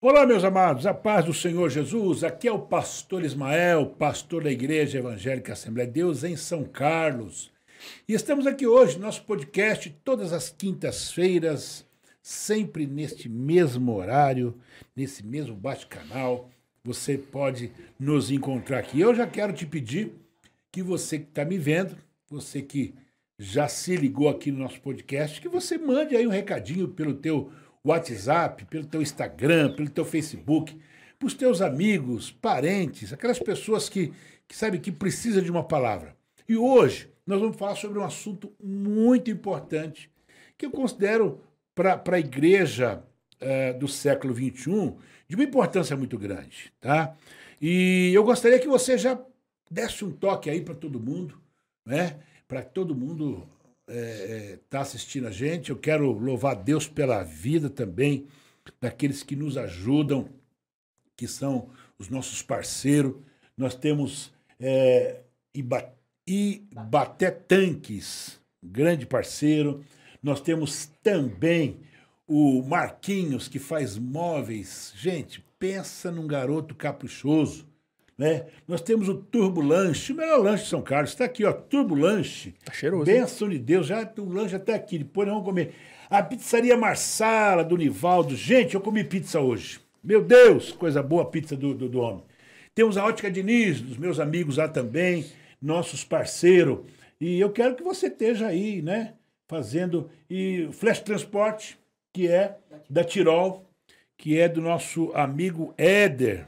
Olá, meus amados, a paz do Senhor Jesus. Aqui é o pastor Ismael, pastor da Igreja Evangélica Assembleia de Deus em São Carlos. E estamos aqui hoje, nosso podcast, todas as quintas-feiras, sempre neste mesmo horário, nesse mesmo bate-canal. Você pode nos encontrar aqui. Eu já quero te pedir que você que está me vendo, você que já se ligou aqui no nosso podcast, que você mande aí um recadinho pelo teu WhatsApp, pelo teu Instagram, pelo teu Facebook, para os teus amigos, parentes, aquelas pessoas que, que sabem que precisam de uma palavra. E hoje nós vamos falar sobre um assunto muito importante que eu considero para a igreja uh, do século XXI de uma importância muito grande. Tá? E eu gostaria que você já desse um toque aí para todo mundo, né? para todo mundo é, é tá assistindo a gente. Eu quero louvar Deus pela vida também daqueles que nos ajudam, que são os nossos parceiros. Nós temos é, Ibaté Tanques, grande parceiro. Nós temos também o Marquinhos, que faz móveis. Gente, pensa num garoto caprichoso. Né? Nós temos o Turbo Lanche, o melhor lanche de São Carlos. Está aqui, ó, Turbo Lanche. Tá cheiroso. Benção de Deus, já o lanche até aqui, depois nós vamos comer. A pizzaria Marsala, do Nivaldo. Gente, eu comi pizza hoje. Meu Deus, coisa boa a pizza do, do, do homem. Temos a Ótica Diniz, dos meus amigos lá também, nossos parceiros. E eu quero que você esteja aí, né? Fazendo. E Flash Transporte, que é da Tirol, que é do nosso amigo Éder.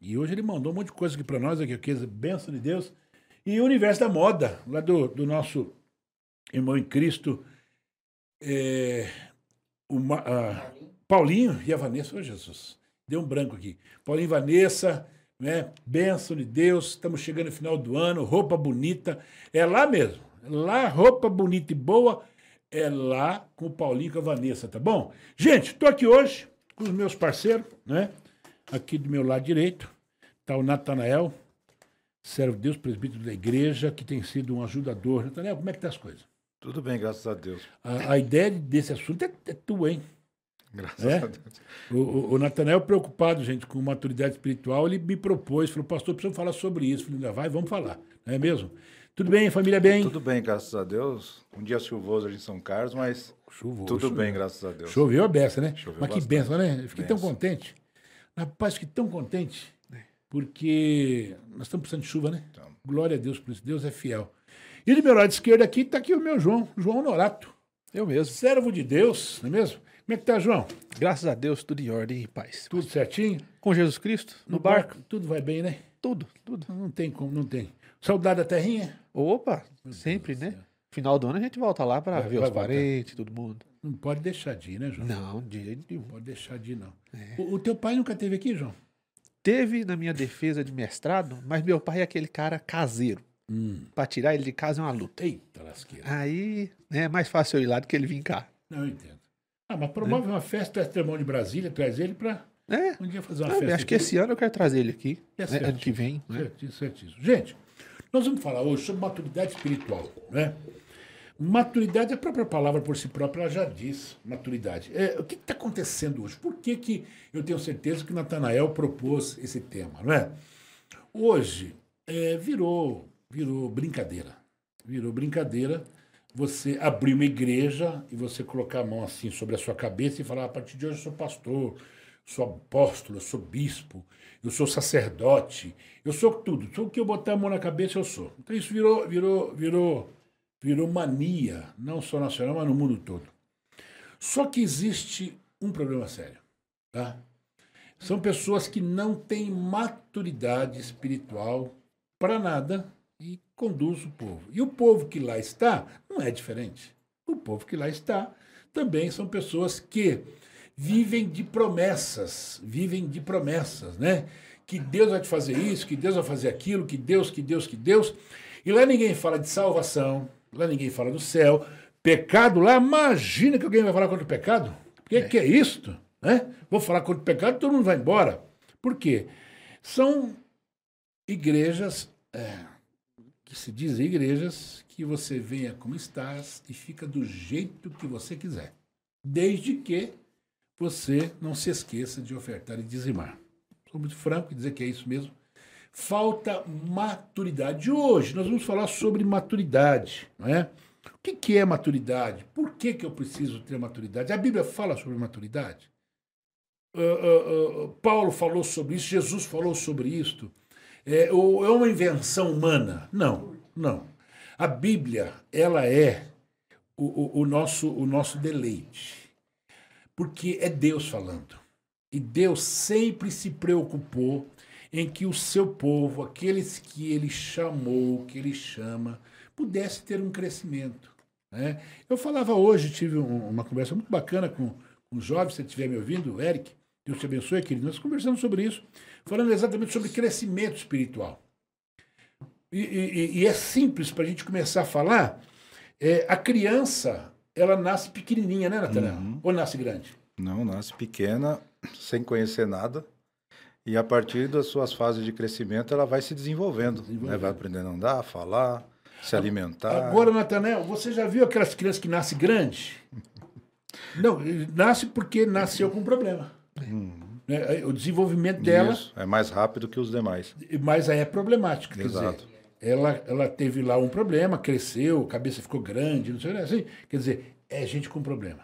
E hoje ele mandou um monte de coisa aqui para nós, aqui, aqui, benção de Deus. E o universo da moda, lá do, do nosso irmão em Cristo, é, a, Paulinho e a Vanessa. Ô, oh, Jesus, deu um branco aqui. Paulinho e Vanessa, né? Benção de Deus, estamos chegando no final do ano, roupa bonita. É lá mesmo. É lá, roupa bonita e boa, é lá com o Paulinho e com a Vanessa, tá bom? Gente, estou aqui hoje com os meus parceiros, né? Aqui do meu lado direito está o Natanael, servo de Deus, presbítero da igreja, que tem sido um ajudador. Natanael, como é que estão tá as coisas? Tudo bem, graças a Deus. A, a ideia desse assunto é, é tua, hein? Graças é? a Deus. O, o, o Natanael, preocupado, gente, com maturidade espiritual, ele me propôs, falou, pastor, precisamos falar sobre isso. Eu falei, vai, vamos falar. Não é mesmo? Tudo bem, família bem? Tudo bem, graças a Deus. Um dia chuvoso ali em São Carlos, mas chuvoso, tudo choveu. bem, graças a Deus. Choveu a beça, né? Choveu mas bastante. que benção, né? Eu fiquei benção. tão contente. Rapaz, fiquei tão contente, porque nós estamos precisando de chuva, né? Então. Glória a Deus por isso. Deus é fiel. E do meu lado esquerdo aqui está aqui o meu João, João Norato. Eu mesmo. Servo de Deus, não é mesmo? Como é que tá, João? Graças a Deus, tudo em ordem e paz. Tudo certinho? Com Jesus Cristo, no, no barco. barco. Tudo vai bem, né? Tudo, tudo. Não tem como, não tem. Saudade da terrinha? Opa, meu sempre, Deus né? Céu. Final do ano a gente volta lá para ver os parentes, todo mundo. Não pode deixar de ir, né, João? Não, de jeito nenhum. Não pode deixar de ir, não. É. O, o, teu pai nunca teve aqui, João? Teve na minha defesa de mestrado, mas meu pai é aquele cara caseiro. Hum. Pra tirar ele de casa é uma luta. Eita, lasqueira. Aí né, é mais fácil eu ir lá do que ele vir cá. Não, eu entendo. Ah, mas promove é. uma festa, traz irmão de Brasília, traz ele pra é. um dia fazer uma Não, festa. Acho aqui. que esse ano eu quero trazer ele aqui. É né, ano que vem. Né? Certíssimo, certíssimo. Gente, nós vamos falar hoje sobre maturidade espiritual, né? Maturidade, a própria palavra por si própria ela já diz maturidade. É, o que está acontecendo hoje? Por que, que eu tenho certeza que Natanael propôs esse tema? Não é? Hoje é, virou, virou brincadeira. Virou brincadeira você abrir uma igreja e você colocar a mão assim sobre a sua cabeça e falar: a partir de hoje eu sou pastor, sou apóstolo, eu sou bispo, eu sou sacerdote, eu sou tudo. Tudo que eu botar a mão na cabeça eu sou. Então isso virou, virou, virou virou mania, não só nacional, mas no mundo todo. Só que existe um problema sério. Tá? São pessoas que não têm maturidade espiritual para nada e conduz o povo. E o povo que lá está não é diferente. O povo que lá está também são pessoas que vivem de promessas, vivem de promessas, né? Que Deus vai te fazer isso, que Deus vai fazer aquilo, que Deus, que Deus, que Deus. E lá ninguém fala de salvação, Lá ninguém fala do céu. Pecado lá, imagina que alguém vai falar contra o pecado. O que é, que é isto? Né? Vou falar contra o pecado, todo mundo vai embora. Por quê? São igrejas, é, que se dizem igrejas, que você venha como estás e fica do jeito que você quiser. Desde que você não se esqueça de ofertar e dizimar. Sou muito franco em dizer que é isso mesmo. Falta maturidade. Hoje nós vamos falar sobre maturidade, não é? O que, que é maturidade? Por que, que eu preciso ter maturidade? A Bíblia fala sobre maturidade. Uh, uh, uh, Paulo falou sobre isso, Jesus falou sobre isso. É, é uma invenção humana? Não, não. A Bíblia, ela é o, o, o, nosso, o nosso deleite. Porque é Deus falando. E Deus sempre se preocupou em que o seu povo, aqueles que ele chamou, que ele chama, pudesse ter um crescimento. Né? Eu falava hoje, tive um, uma conversa muito bacana com, com um jovem, se você estiver me ouvindo, Eric, Deus te abençoe, querido. Nós conversamos sobre isso, falando exatamente sobre crescimento espiritual. E, e, e é simples para a gente começar a falar. É, a criança, ela nasce pequenininha, né, Natanael? Uhum. Ou nasce grande? Não, nasce pequena, sem conhecer nada. E a partir das suas fases de crescimento, ela vai se desenvolvendo. desenvolvendo. Né? Vai aprendendo a andar, a falar, se alimentar. Agora, Natanael, você já viu aquelas crianças que nascem grande? Não, nasce porque nasceu com problema. Hum. O desenvolvimento dela. Isso, é mais rápido que os demais. Mas aí é problemático. Exato. Dizer, ela, ela teve lá um problema, cresceu, a cabeça ficou grande, não sei assim. Quer dizer, é gente com problema.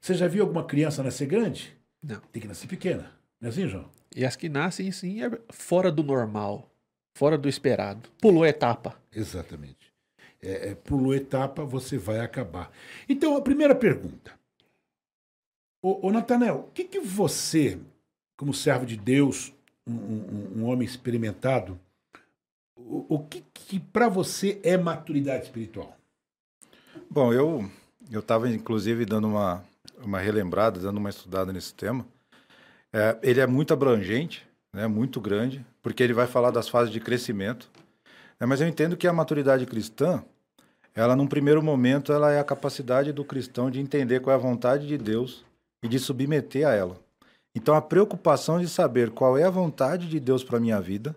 Você já viu alguma criança nascer grande? Não. Tem que nascer pequena. Não é assim, João? E as que nascem, sim, é fora do normal, fora do esperado. Pulou etapa. Exatamente. É, é, pulou etapa, você vai acabar. Então, a primeira pergunta. Ô, ô Natanel, o que, que você, como servo de Deus, um, um, um homem experimentado, o, o que, que para você é maturidade espiritual? Bom, eu eu estava inclusive dando uma uma relembrada, dando uma estudada nesse tema. É, ele é muito abrangente, né, muito grande, porque ele vai falar das fases de crescimento. Né, mas eu entendo que a maturidade cristã, ela num primeiro momento, ela é a capacidade do cristão de entender qual é a vontade de Deus e de submeter a ela. Então a preocupação de saber qual é a vontade de Deus para minha vida,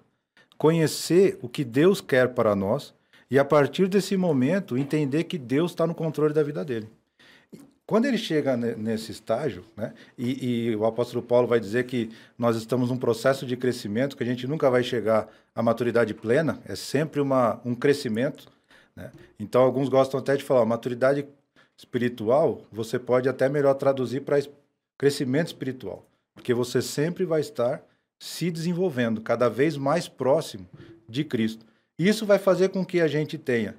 conhecer o que Deus quer para nós e a partir desse momento entender que Deus está no controle da vida dele. Quando ele chega nesse estágio, né, e, e, o apóstolo Paulo vai dizer que nós estamos num processo de crescimento, que a gente nunca vai chegar à maturidade plena, é sempre uma, um crescimento. Né? Então, alguns gostam até de falar, maturidade espiritual, você pode até melhor traduzir para crescimento espiritual, porque você sempre vai estar se desenvolvendo, cada vez mais próximo de Cristo. Isso vai fazer com que a gente tenha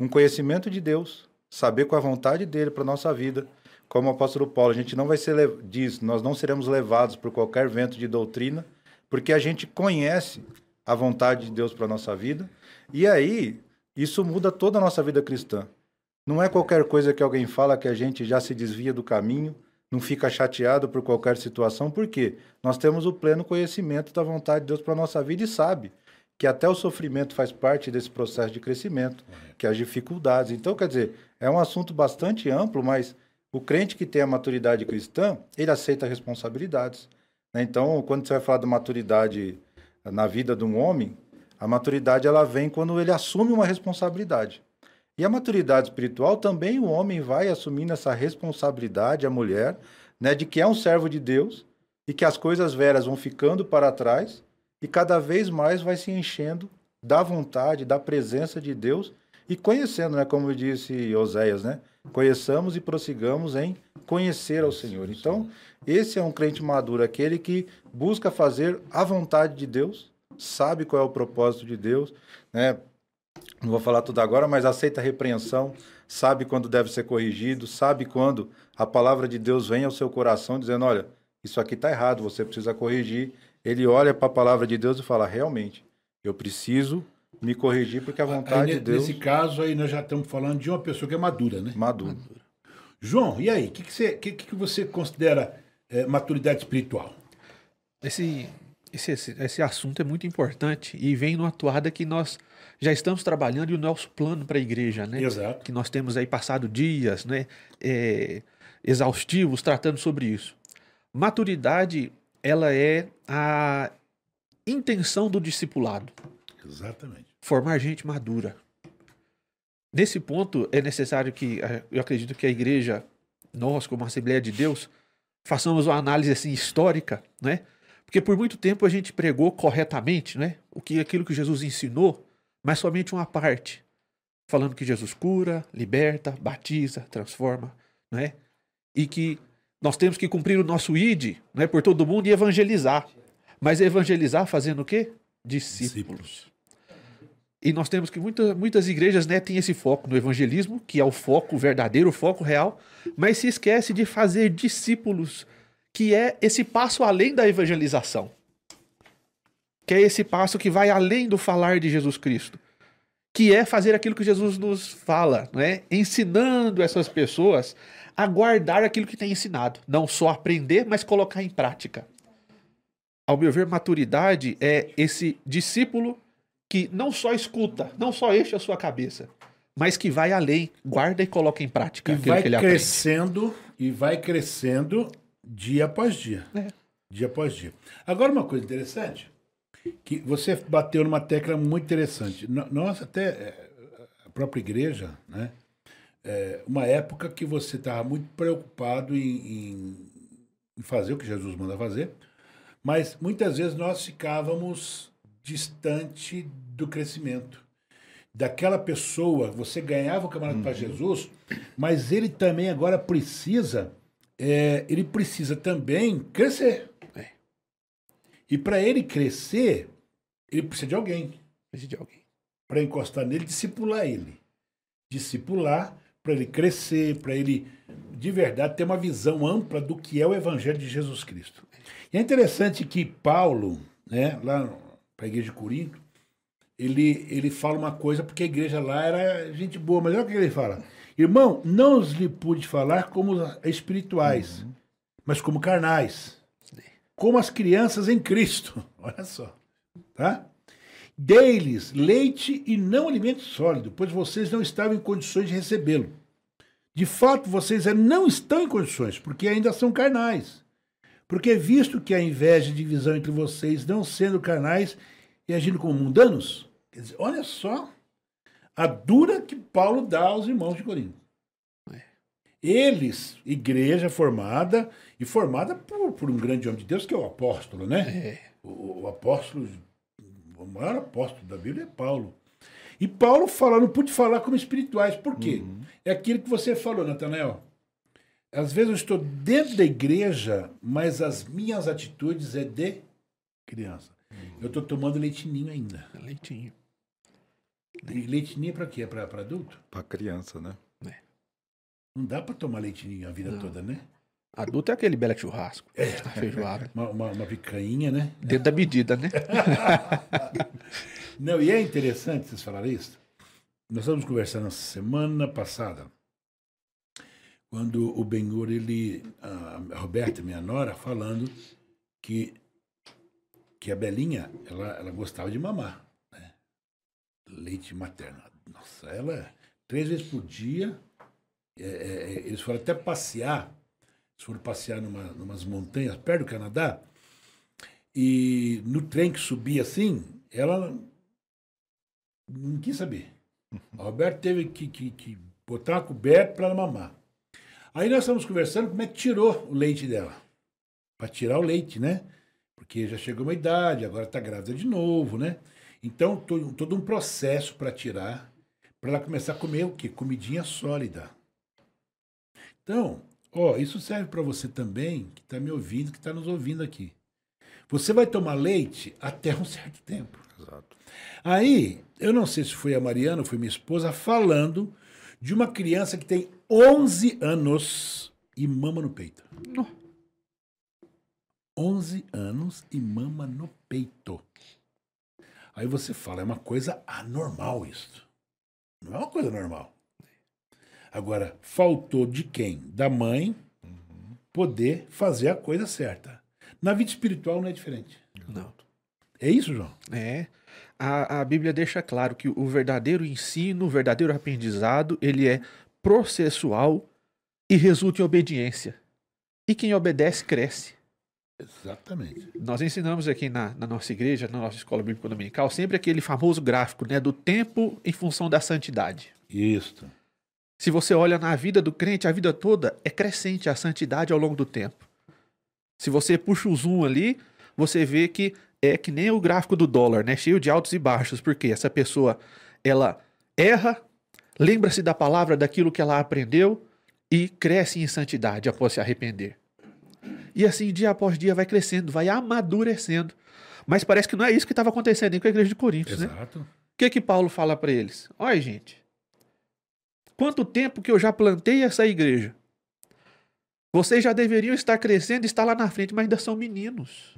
um conhecimento de Deus, saber qual é a vontade dele para nossa vida. Como o apóstolo Paulo, a gente não vai ser diz, nós não seremos levados por qualquer vento de doutrina, porque a gente conhece a vontade de Deus para nossa vida. E aí, isso muda toda a nossa vida cristã. Não é qualquer coisa que alguém fala que a gente já se desvia do caminho, não fica chateado por qualquer situação, porque nós temos o pleno conhecimento da vontade de Deus para nossa vida e sabe que até o sofrimento faz parte desse processo de crescimento, que as dificuldades. Então, quer dizer, é um assunto bastante amplo, mas o crente que tem a maturidade cristã, ele aceita responsabilidades. Né? Então, quando você vai falar de maturidade na vida de um homem, a maturidade ela vem quando ele assume uma responsabilidade. E a maturidade espiritual também o homem vai assumindo essa responsabilidade, a mulher, né, de que é um servo de Deus e que as coisas veras vão ficando para trás e cada vez mais vai se enchendo da vontade, da presença de Deus e conhecendo, né, como disse Oséias, né? Conheçamos e prossigamos em conhecer ao Senhor. Então, esse é um crente maduro, aquele que busca fazer a vontade de Deus, sabe qual é o propósito de Deus, né? Não vou falar tudo agora, mas aceita a repreensão, sabe quando deve ser corrigido, sabe quando a palavra de Deus vem ao seu coração dizendo, olha, isso aqui está errado, você precisa corrigir ele olha para a palavra de Deus e fala: realmente, eu preciso me corrigir porque a vontade aí, de Deus. Nesse caso aí nós já estamos falando de uma pessoa que é madura, né? Madura. madura. João, e aí? O que, que, você, que, que você considera é, maturidade espiritual? Esse, esse, esse, esse assunto é muito importante e vem numa atuada que nós já estamos trabalhando e o nosso plano para a igreja, né? Exato. Que nós temos aí passado dias, né? É, exaustivos tratando sobre isso. Maturidade ela é a intenção do discipulado. Exatamente. Formar gente madura. Nesse ponto, é necessário que, eu acredito que a igreja, nós, como Assembleia de Deus, façamos uma análise assim histórica, né? Porque por muito tempo a gente pregou corretamente, né? O que aquilo que Jesus ensinou, mas somente uma parte, falando que Jesus cura, liberta, batiza, transforma, né? E que nós temos que cumprir o nosso id, né, por todo mundo e evangelizar. Mas evangelizar fazendo o quê? Discípulos. E nós temos que muita, muitas igrejas né, têm esse foco no evangelismo, que é o foco verdadeiro, o foco real, mas se esquece de fazer discípulos, que é esse passo além da evangelização. Que é esse passo que vai além do falar de Jesus Cristo. Que é fazer aquilo que Jesus nos fala, né? ensinando essas pessoas a guardar aquilo que tem ensinado. Não só aprender, mas colocar em prática. Ao meu ver, maturidade é esse discípulo que não só escuta, não só enche a sua cabeça, mas que vai além, guarda e coloca em prática e aquilo vai que ele crescendo aprende. e vai crescendo dia após dia. É. Dia após dia. Agora uma coisa interessante, que você bateu numa tecla muito interessante. Nós até é, a própria igreja, né? É, uma época que você estava muito preocupado em, em- em fazer o que Jesus manda fazer, mas muitas vezes nós ficávamos distante do crescimento. Daquela pessoa, você ganhava o camarada para Jesus, mas ele também agora precisa, é, ele precisa também crescer. É. E para ele crescer, ele precisa de alguém Precisa de alguém. para encostar nele, discipular ele. Discipular para ele crescer, para ele de verdade ter uma visão ampla do que é o evangelho de Jesus Cristo. E é interessante que Paulo, né, lá para a igreja de Corinto, ele, ele fala uma coisa porque a igreja lá era gente boa, mas olha o que ele fala. Irmão, não os lhe pude falar como espirituais, mas como carnais, como as crianças em Cristo. Olha só, tá? Dei-lhes leite e não alimento sólido, pois vocês não estavam em condições de recebê-lo. De fato, vocês não estão em condições, porque ainda são carnais. Porque visto que a inveja e divisão entre vocês, não sendo carnais e agindo como mundanos, quer dizer, olha só a dura que Paulo dá aos irmãos de Corinto. Eles, igreja formada, e formada por, por um grande homem de Deus, que é o apóstolo, né? É. O, o apóstolo, o maior apóstolo da Bíblia é Paulo. E Paulo fala, não pude falar como espirituais. Por quê? É aquilo que você falou, Natanael. Às vezes eu estou dentro da igreja, mas as minhas atitudes é de criança. Eu estou tomando leitinho ainda. Leitinho. E leitinho para quê? Para adulto? Para criança, né? Não dá para tomar leitinho a vida Não. toda, né? Adulto é aquele belo churrasco. É. Feijoada. Uma, uma, uma picanha, né? Dentro da medida, né? Não, e é interessante vocês falarem isso. Nós estamos conversando semana passada, quando o Benhur, ele, a Roberta, minha nora, falando que, que a Belinha, ela, ela gostava de mamar, né? Leite materno. Nossa, ela, três vezes por dia, é, é, é, eles foram até passear, eles foram passear numa, numas montanhas perto do Canadá, e no trem que subia assim, ela não quis saber. A Roberta teve que, que, que botar uma coberta para ela mamar. Aí nós estamos conversando como é que tirou o leite dela. Para tirar o leite, né? Porque já chegou uma idade, agora está grávida de novo, né? Então, to- todo um processo para tirar, para ela começar a comer o quê? Comidinha sólida. Então, ó, isso serve para você também, que está me ouvindo, que está nos ouvindo aqui. Você vai tomar leite até um certo tempo. Exato. Aí, eu não sei se foi a Mariana ou foi minha esposa falando de uma criança que tem 11 anos e mama no peito. Nó. 11 anos e mama no peito. Aí você fala, é uma coisa anormal isso. Não é uma coisa normal. Agora, faltou de quem? Da mãe poder fazer a coisa certa. Na vida espiritual não é diferente. Não. É isso, João? É. A, a Bíblia deixa claro que o verdadeiro ensino, o verdadeiro aprendizado, ele é processual e resulta em obediência. E quem obedece, cresce. Exatamente. Nós ensinamos aqui na, na nossa igreja, na nossa escola bíblica dominical, sempre aquele famoso gráfico né, do tempo em função da santidade. Isso. Se você olha na vida do crente, a vida toda é crescente a santidade ao longo do tempo. Se você puxa o zoom ali, você vê que é que nem o gráfico do dólar, né? Cheio de altos e baixos, porque essa pessoa ela erra, lembra-se da palavra, daquilo que ela aprendeu e cresce em santidade após se arrepender. E assim, dia após dia, vai crescendo, vai amadurecendo. Mas parece que não é isso que estava acontecendo com a igreja de Coríntios, né? Exato. O que que Paulo fala para eles? Olha, gente, quanto tempo que eu já plantei essa igreja? Vocês já deveriam estar crescendo e estar lá na frente, mas ainda são meninos.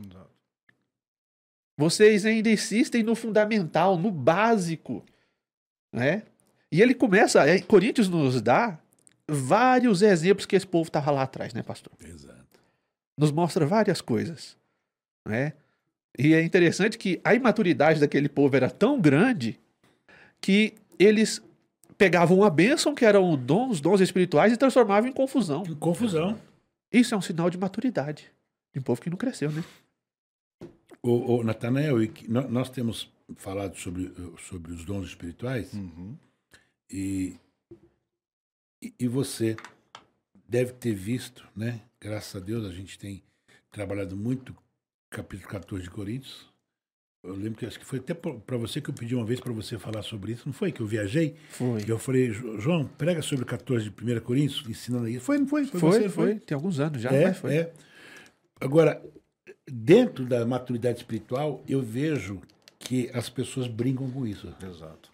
Vocês ainda insistem no fundamental, no básico, né? E ele começa, é, Coríntios nos dá vários exemplos que esse povo estava lá atrás, né, pastor? Exato. Nos mostra várias coisas, né? E é interessante que a imaturidade daquele povo era tão grande que eles pegavam uma bênção, que eram os dons, os dons espirituais, e transformavam em confusão. Confusão. Isso é um sinal de maturidade de um povo que não cresceu, né? O, o Natanael, nós temos falado sobre, eh, sobre os dons espirituais Uhum. e, e você deve ter visto, né? Graças a Deus a gente tem trabalhado muito capítulo 14 de Coríntios. Eu lembro que acho que foi até para você que eu pedi uma vez para você falar sobre isso, não foi? Que eu viajei Foi. e eu falei, "Jo- João, prega sobre 14 de 1 Coríntios, ensinando aí. Foi, não foi? Foi, você, foi, Tem alguns anos já, é, mas foi. é. Agora, dentro da maturidade espiritual, eu vejo que as pessoas brincam com isso. Exato.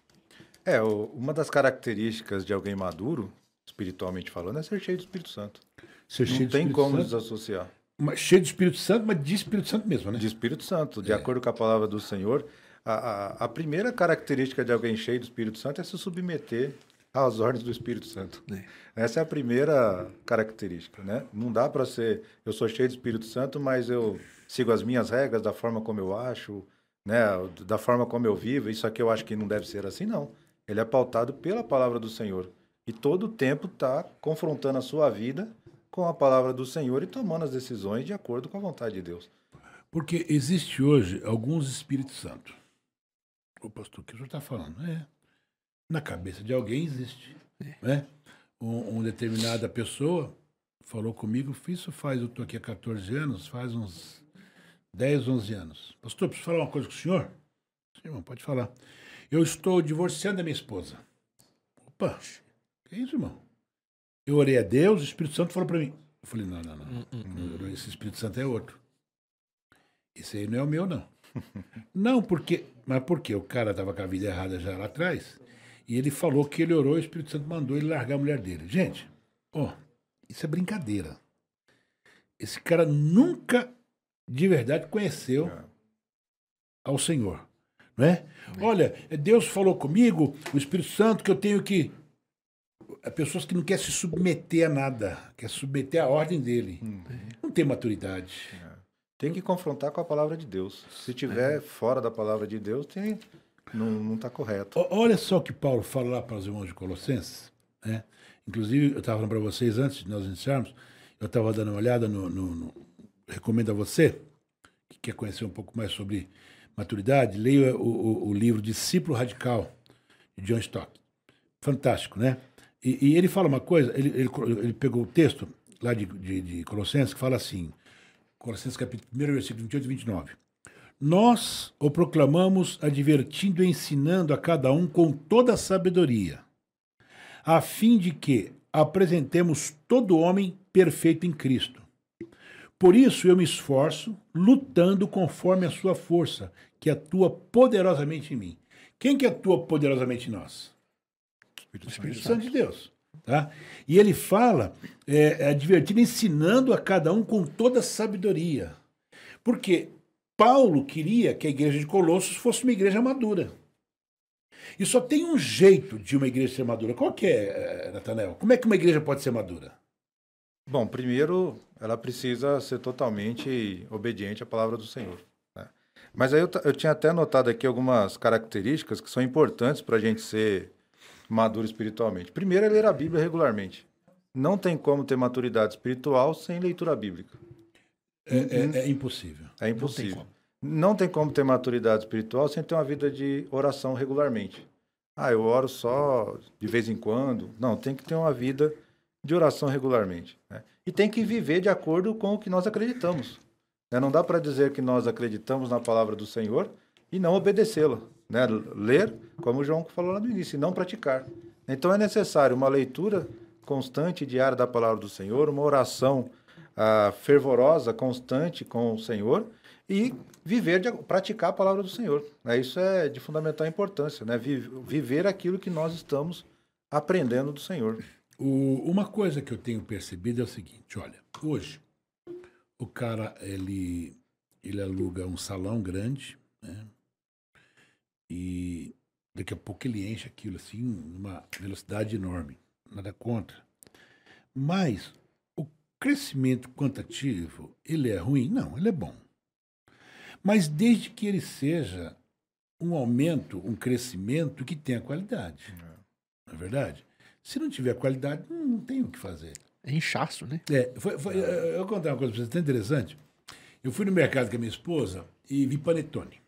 É, uma das características de alguém maduro, espiritualmente falando, é ser cheio do Espírito Santo. Ser Não cheio tem do Espírito como Santo, desassociar. mas cheio de Espírito Santo, mas de Espírito Santo mesmo, né? De Espírito Santo, É. de acordo com a palavra do Senhor, a, a, a primeira característica de alguém cheio do Espírito Santo é se submeter às ordens do Espírito Santo. É. Essa é a primeira característica, né? Não dá para ser, eu sou cheio do Espírito Santo, mas eu sigo as minhas regras da forma como eu acho, né? Da forma como eu vivo. Isso aqui eu acho que não deve ser assim, não. Ele é pautado pela palavra do Senhor e todo o tempo está confrontando a sua vida com a palavra do Senhor e tomando as decisões de acordo com a vontade de Deus. Porque existe hoje alguns Espíritos Santos. O pastor, o que o senhor está falando? É. Na cabeça de alguém existe. Né? Um, um determinada pessoa falou comigo, isso faz, eu estou aqui há 14 anos, faz uns 10, 11 anos. Pastor, preciso falar uma coisa com o senhor? Sim, irmão, pode falar. Eu estou divorciando da minha esposa. Opa, que isso, irmão? Eu orei a Deus, o Espírito Santo falou para mim. Eu falei, não, não, não. não. Esse Espírito Santo é outro. Esse aí não é o meu, não. não, porque. Mas por quê? O cara estava com a vida errada já lá atrás. E ele falou que ele orou e o Espírito Santo mandou ele largar a mulher dele. Gente, ó, isso é brincadeira. Esse cara nunca de verdade conheceu ao Senhor. Não é? Olha, Deus falou comigo, o Espírito Santo, que eu tenho que. Há pessoas que não querem se submeter a nada, quer submeter à ordem dele. Não tem maturidade. Tem que confrontar com a palavra de Deus. Se tiver fora da palavra de Deus, tem, não, não está correto. O- Olha só o que Paulo fala lá para os irmãos de Colossenses. Né? Inclusive, eu estava falando para vocês antes de nós iniciarmos, eu estava dando uma olhada no, no- no- Recomendo a você, que quer conhecer um pouco mais sobre maturidade, leia o, o- o livro Discípulo Radical, de John Stott. Fantástico, né? E, e ele fala uma coisa, ele, ele, ele pegou o texto lá de, de, de Colossenses, que fala assim, Colossenses capítulo 1, versículo 28 e 29. Nós o proclamamos advertindo e ensinando a cada um com toda a sabedoria, a fim de que apresentemos todo homem perfeito em Cristo. Por isso eu me esforço, lutando conforme a sua força, que atua poderosamente em mim. Quem que atua poderosamente em nós? Espírito Espírito Santo de Deus. Tá? E ele fala, é, advertindo, ensinando a cada um com toda sabedoria. Porque Paulo queria que a igreja de Colossos fosse uma igreja madura. E só tem um jeito de uma igreja ser madura. Qual que é, eh, Nathanael? Como é que uma igreja pode ser madura? Bom, primeiro, ela precisa ser totalmente obediente à palavra do Senhor. né? Mas aí eu, eu tinha até anotado aqui algumas características que são importantes para a gente ser maduro espiritualmente. Primeiro é ler a Bíblia regularmente. Não tem como ter maturidade espiritual sem leitura bíblica. É, é- é impossível. É impossível. Não tem como ter maturidade espiritual sem ter uma vida de oração regularmente. Ah, eu oro só de vez em quando. Não, tem que ter uma vida de oração regularmente. né? E tem que viver de acordo com o que nós acreditamos. Né? Não dá para dizer que nós acreditamos na palavra do Senhor e não obedecê-la. Né? Ler, como o João falou lá no início, e não praticar. Então é necessário uma leitura constante, diária da palavra do Senhor, uma oração ah, fervorosa, constante com o Senhor e viver, de, praticar a palavra do Senhor. Né? Isso é de fundamental importância, né? viver aquilo que nós estamos aprendendo do Senhor. O, uma coisa que eu tenho percebido é o seguinte, olha, hoje o cara ele ele aluga um salão grande, né? E daqui a pouco ele enche aquilo assim, numa velocidade enorme. Nada contra. Mas o crescimento quantitativo, ele é ruim? Não, ele é bom. Mas desde que ele seja um aumento, um crescimento que tenha qualidade. É. Não é verdade? Se não tiver qualidade, não, tem o que fazer. É inchaço, né? É, foi, foi, eu vou contar uma coisa para você, tão interessante. Eu fui no mercado com a minha esposa e vi panetone.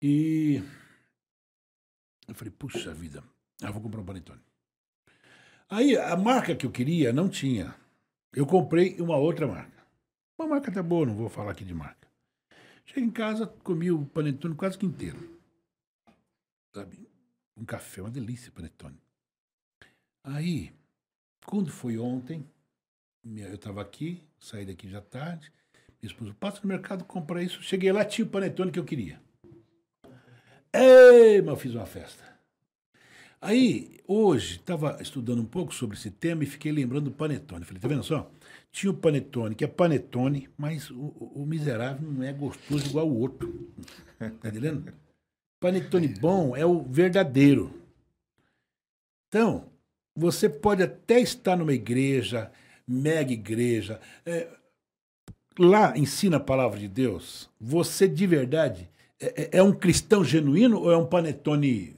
E eu falei, puxa vida, eu vou comprar um panetone. Aí a marca que eu queria não tinha. Eu comprei uma outra marca. Uma marca até boa, não vou falar aqui de marca. Cheguei em casa, comi o panetone quase que inteiro. Sabe? Um café, uma delícia panetone. Aí, quando foi ontem, eu estava aqui, saí daqui já tarde, minha esposa, passa no mercado, compra isso. Cheguei lá, tinha o panetone que eu queria. Ei, mas eu fiz uma festa. Aí, hoje, estava estudando um pouco sobre esse tema e fiquei lembrando do panetone. Falei, tá vendo só? Tinha o panetone, que é panetone, mas o, o miserável não é gostoso igual o outro. Tá entendendo? Panetone bom é o verdadeiro. Então, você pode até estar numa igreja, mega igreja, é, lá ensina a palavra de Deus. Você de verdade é, é, é um cristão genuíno ou é um panetone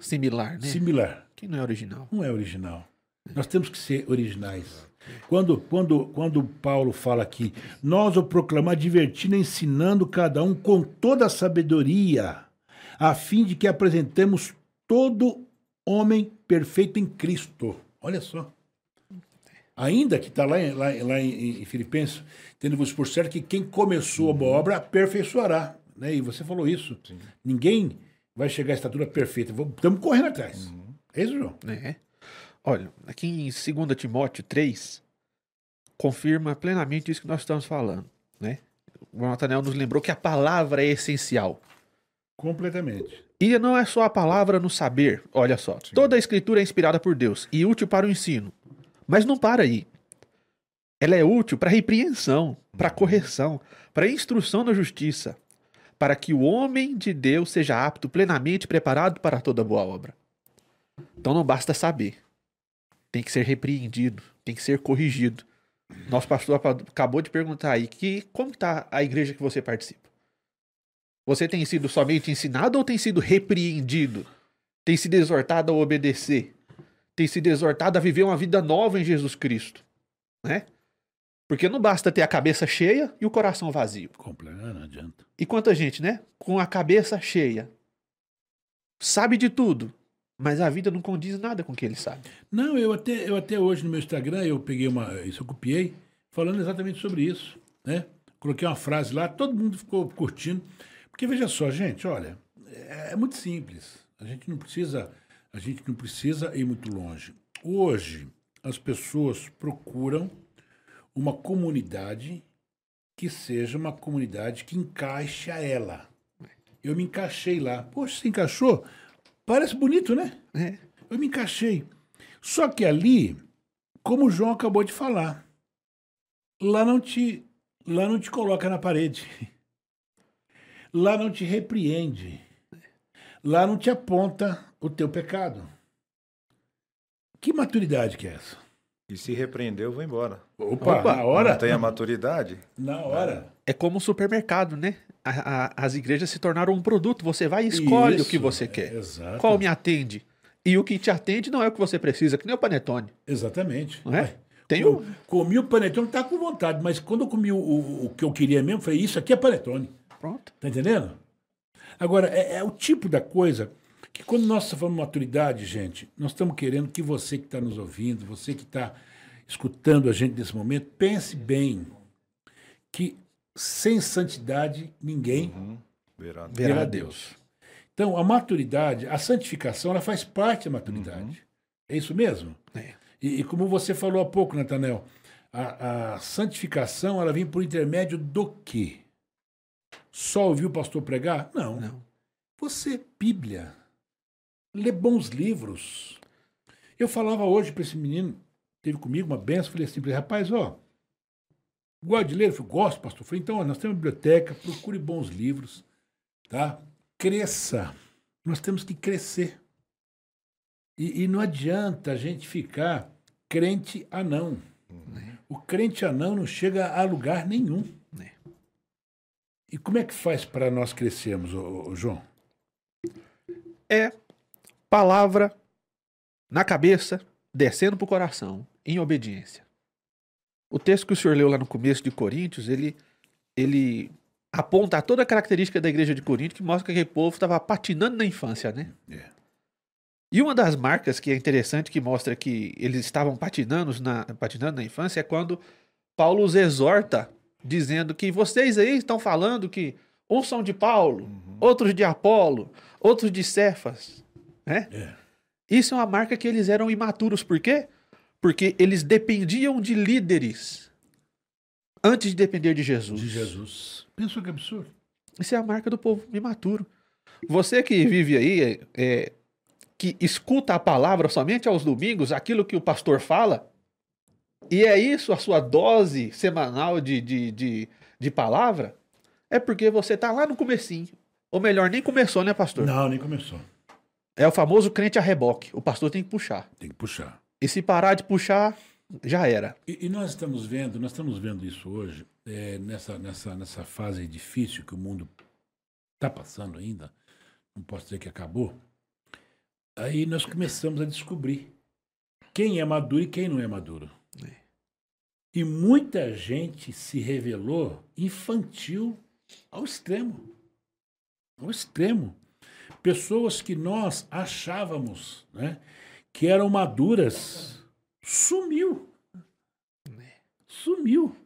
similar, né? Similar. Que não é original. Não é original. Nós temos que ser originais. Quando, quando, quando Paulo fala aqui, nós o proclamar divertindo, ensinando cada um com toda a sabedoria, a fim de que apresentemos todo homem perfeito em Cristo. Olha só. Ainda que está lá, em, lá, lá em, em Filipenses, tendo-vos por certo que quem começou a boa obra aperfeiçoará. Né? E você falou isso. Sim. Ninguém vai chegar à estatura perfeita. Estamos correndo atrás. Uhum. É isso, João? É. Olha, aqui em 2 Timóteo 3, confirma plenamente isso que nós estamos falando. Né? O Nathaniel nos lembrou que a palavra é essencial. Completamente. E não é só a palavra no saber. Olha só. Sim. Toda a escritura é inspirada por Deus e útil para o ensino. Mas não para aí. Ela é útil para repreensão, para correção, para instrução na justiça, para que o homem de Deus seja apto, plenamente preparado para toda boa obra. Então não basta saber. Tem que ser repreendido, tem que ser corrigido. Nosso pastor acabou de perguntar aí que como está a igreja que você participa? Você tem sido somente ensinado ou tem sido repreendido? Tem sido exortado a obedecer? Tem sido exortado a viver uma vida nova em Jesus Cristo? Né? Porque não basta ter a cabeça cheia e o coração vazio. Completo, não adianta. E quanta gente, né? Com a cabeça cheia. Sabe de tudo, mas a vida não condiz nada com o que ele sabe. Não, eu até, eu até hoje no meu Instagram, eu peguei uma. Isso eu copiei, falando exatamente sobre isso. Né? Coloquei uma frase lá, todo mundo ficou curtindo. Porque veja só, gente, olha, é, é muito simples. A gente não precisa, a gente não precisa ir muito longe. Hoje, as pessoas procuram uma comunidade que seja uma comunidade que encaixe a ela. Eu me encaixei lá. Poxa, se encaixou? Parece bonito, né? É. Eu me encaixei. Só que ali, como o João acabou de falar, lá não te, lá não te coloca na parede. Lá não te repreende. Lá não te aponta o teu pecado. Que maturidade que é essa? E se repreender, eu vou embora. Opa, Opa na hora? Não tem a maturidade? Na hora. É como um supermercado, né? A, a, as igrejas se tornaram um produto. Você vai e escolhe Isso, o que você quer. exato. Qual me atende? E o que te atende não é o que você precisa, que nem o panetone. Exatamente. Não é? Tem o... Comi o panetone, tá com vontade, mas quando eu comi o, o, o, que eu queria mesmo, falei, isso aqui é panetone. Pronto. Tá entendendo? Agora, é, é o tipo da coisa que quando nós falamos maturidade, gente, nós estamos querendo que você que está nos ouvindo, você que está escutando a gente nesse momento, pense bem. que sem santidade ninguém Uhum. Verá. Verá a Deus. Então, a maturidade, a santificação, ela faz parte da maturidade. É isso mesmo? É. E, e como você falou há pouco, Natanel, a, a santificação, ela vem por intermédio do quê? Só ouvir o pastor pregar? Não. Não. Você, Bíblia, lê bons livros. Eu falava hoje para esse menino, teve comigo uma benção, falei assim para ele, rapaz, ó, gosta de ler? Eu falei, gosto, pastor. Eu falei, então, ó, nós temos uma biblioteca, procure bons livros, tá? Cresça. Nós temos que crescer. E, e não adianta a gente ficar crente anão. O crente anão não chega a lugar nenhum. É. E como é que faz para nós crescermos, ô, ô, João? É palavra na cabeça, descendo para o coração, em obediência. O texto que o senhor leu lá no começo de Coríntios, ele, ele aponta toda a característica da igreja de Corinto que mostra que aquele povo estava patinando na infância, né? É. E uma das marcas que é interessante que mostra que eles estavam patinando na, patinando na infância é quando Paulo os exorta, dizendo que vocês aí estão falando que uns são de Paulo, outros de Apolo, outros de Cefas, né? É. Isso é uma marca que eles eram imaturos. Por quê? Porque eles dependiam de líderes antes de depender de Jesus. De Jesus. Pensou que absurdo? Isso é a marca do povo imaturo. Você que vive aí, é, é, que escuta a palavra somente aos domingos, aquilo que o pastor fala, e é isso a sua dose semanal de, de, de, de palavra, é porque você tá lá no comecinho. Ou melhor, nem começou, né, pastor? Não, nem começou. É o famoso crente a reboque. O pastor tem que puxar. Tem que puxar. E se parar de puxar, já era. E, e nós estamos vendo, nós estamos vendo isso hoje, é, nessa, nessa, nessa fase difícil que o mundo está passando ainda, não posso dizer que acabou. Aí nós começamos a descobrir quem é maduro e quem não é maduro. E muita gente se revelou infantil ao extremo. Ao extremo. Pessoas que nós achávamos né, que eram maduras, sumiu. Sumiu.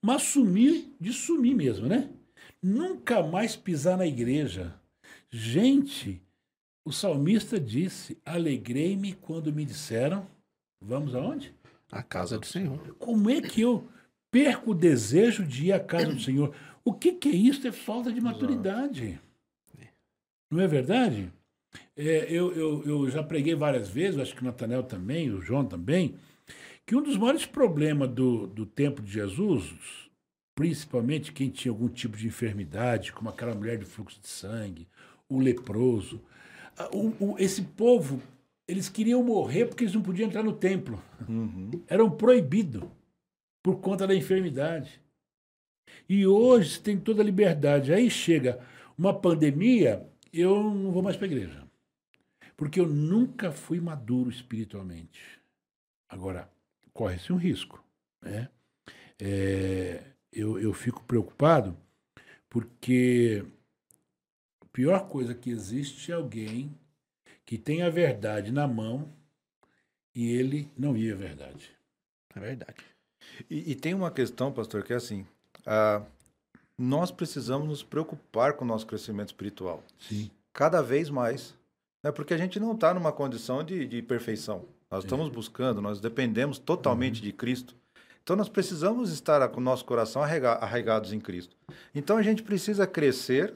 Mas sumiu de sumir mesmo, né? Nunca mais pisar na igreja. Gente, o salmista disse: Alegrei-me quando me disseram, vamos aonde? A casa do Senhor. Como é que eu perco o desejo de ir à casa do Senhor? O que, que é isso? É falta de maturidade. Não é verdade? É, eu, eu, eu já preguei várias vezes, acho que o Natanel também, o João também, que um dos maiores problemas do, do tempo de Jesus, principalmente quem tinha algum tipo de enfermidade, como aquela mulher de fluxo de sangue, o leproso, o- o- esse povo, eles queriam morrer porque eles não podiam entrar no templo eram proibidos por conta da enfermidade. E hoje tem toda a liberdade. Aí chega uma pandemia, eu não vou mais para a igreja. Porque eu nunca fui maduro espiritualmente. Agora, corre-se um risco. Né? É, eu, eu fico preocupado porque a pior coisa que existe é alguém que tem a verdade na mão e ele não vive a verdade. É verdade. E, e tem uma questão, pastor, que é assim: nós precisamos nos preocupar com o nosso crescimento espiritual, Sim. cada vez mais. Né? Porque a gente não está numa condição de, de perfeição. Nós estamos buscando, nós dependemos totalmente de Cristo. Então nós precisamos estar com o nosso coração arraigados em Cristo. Então a gente precisa crescer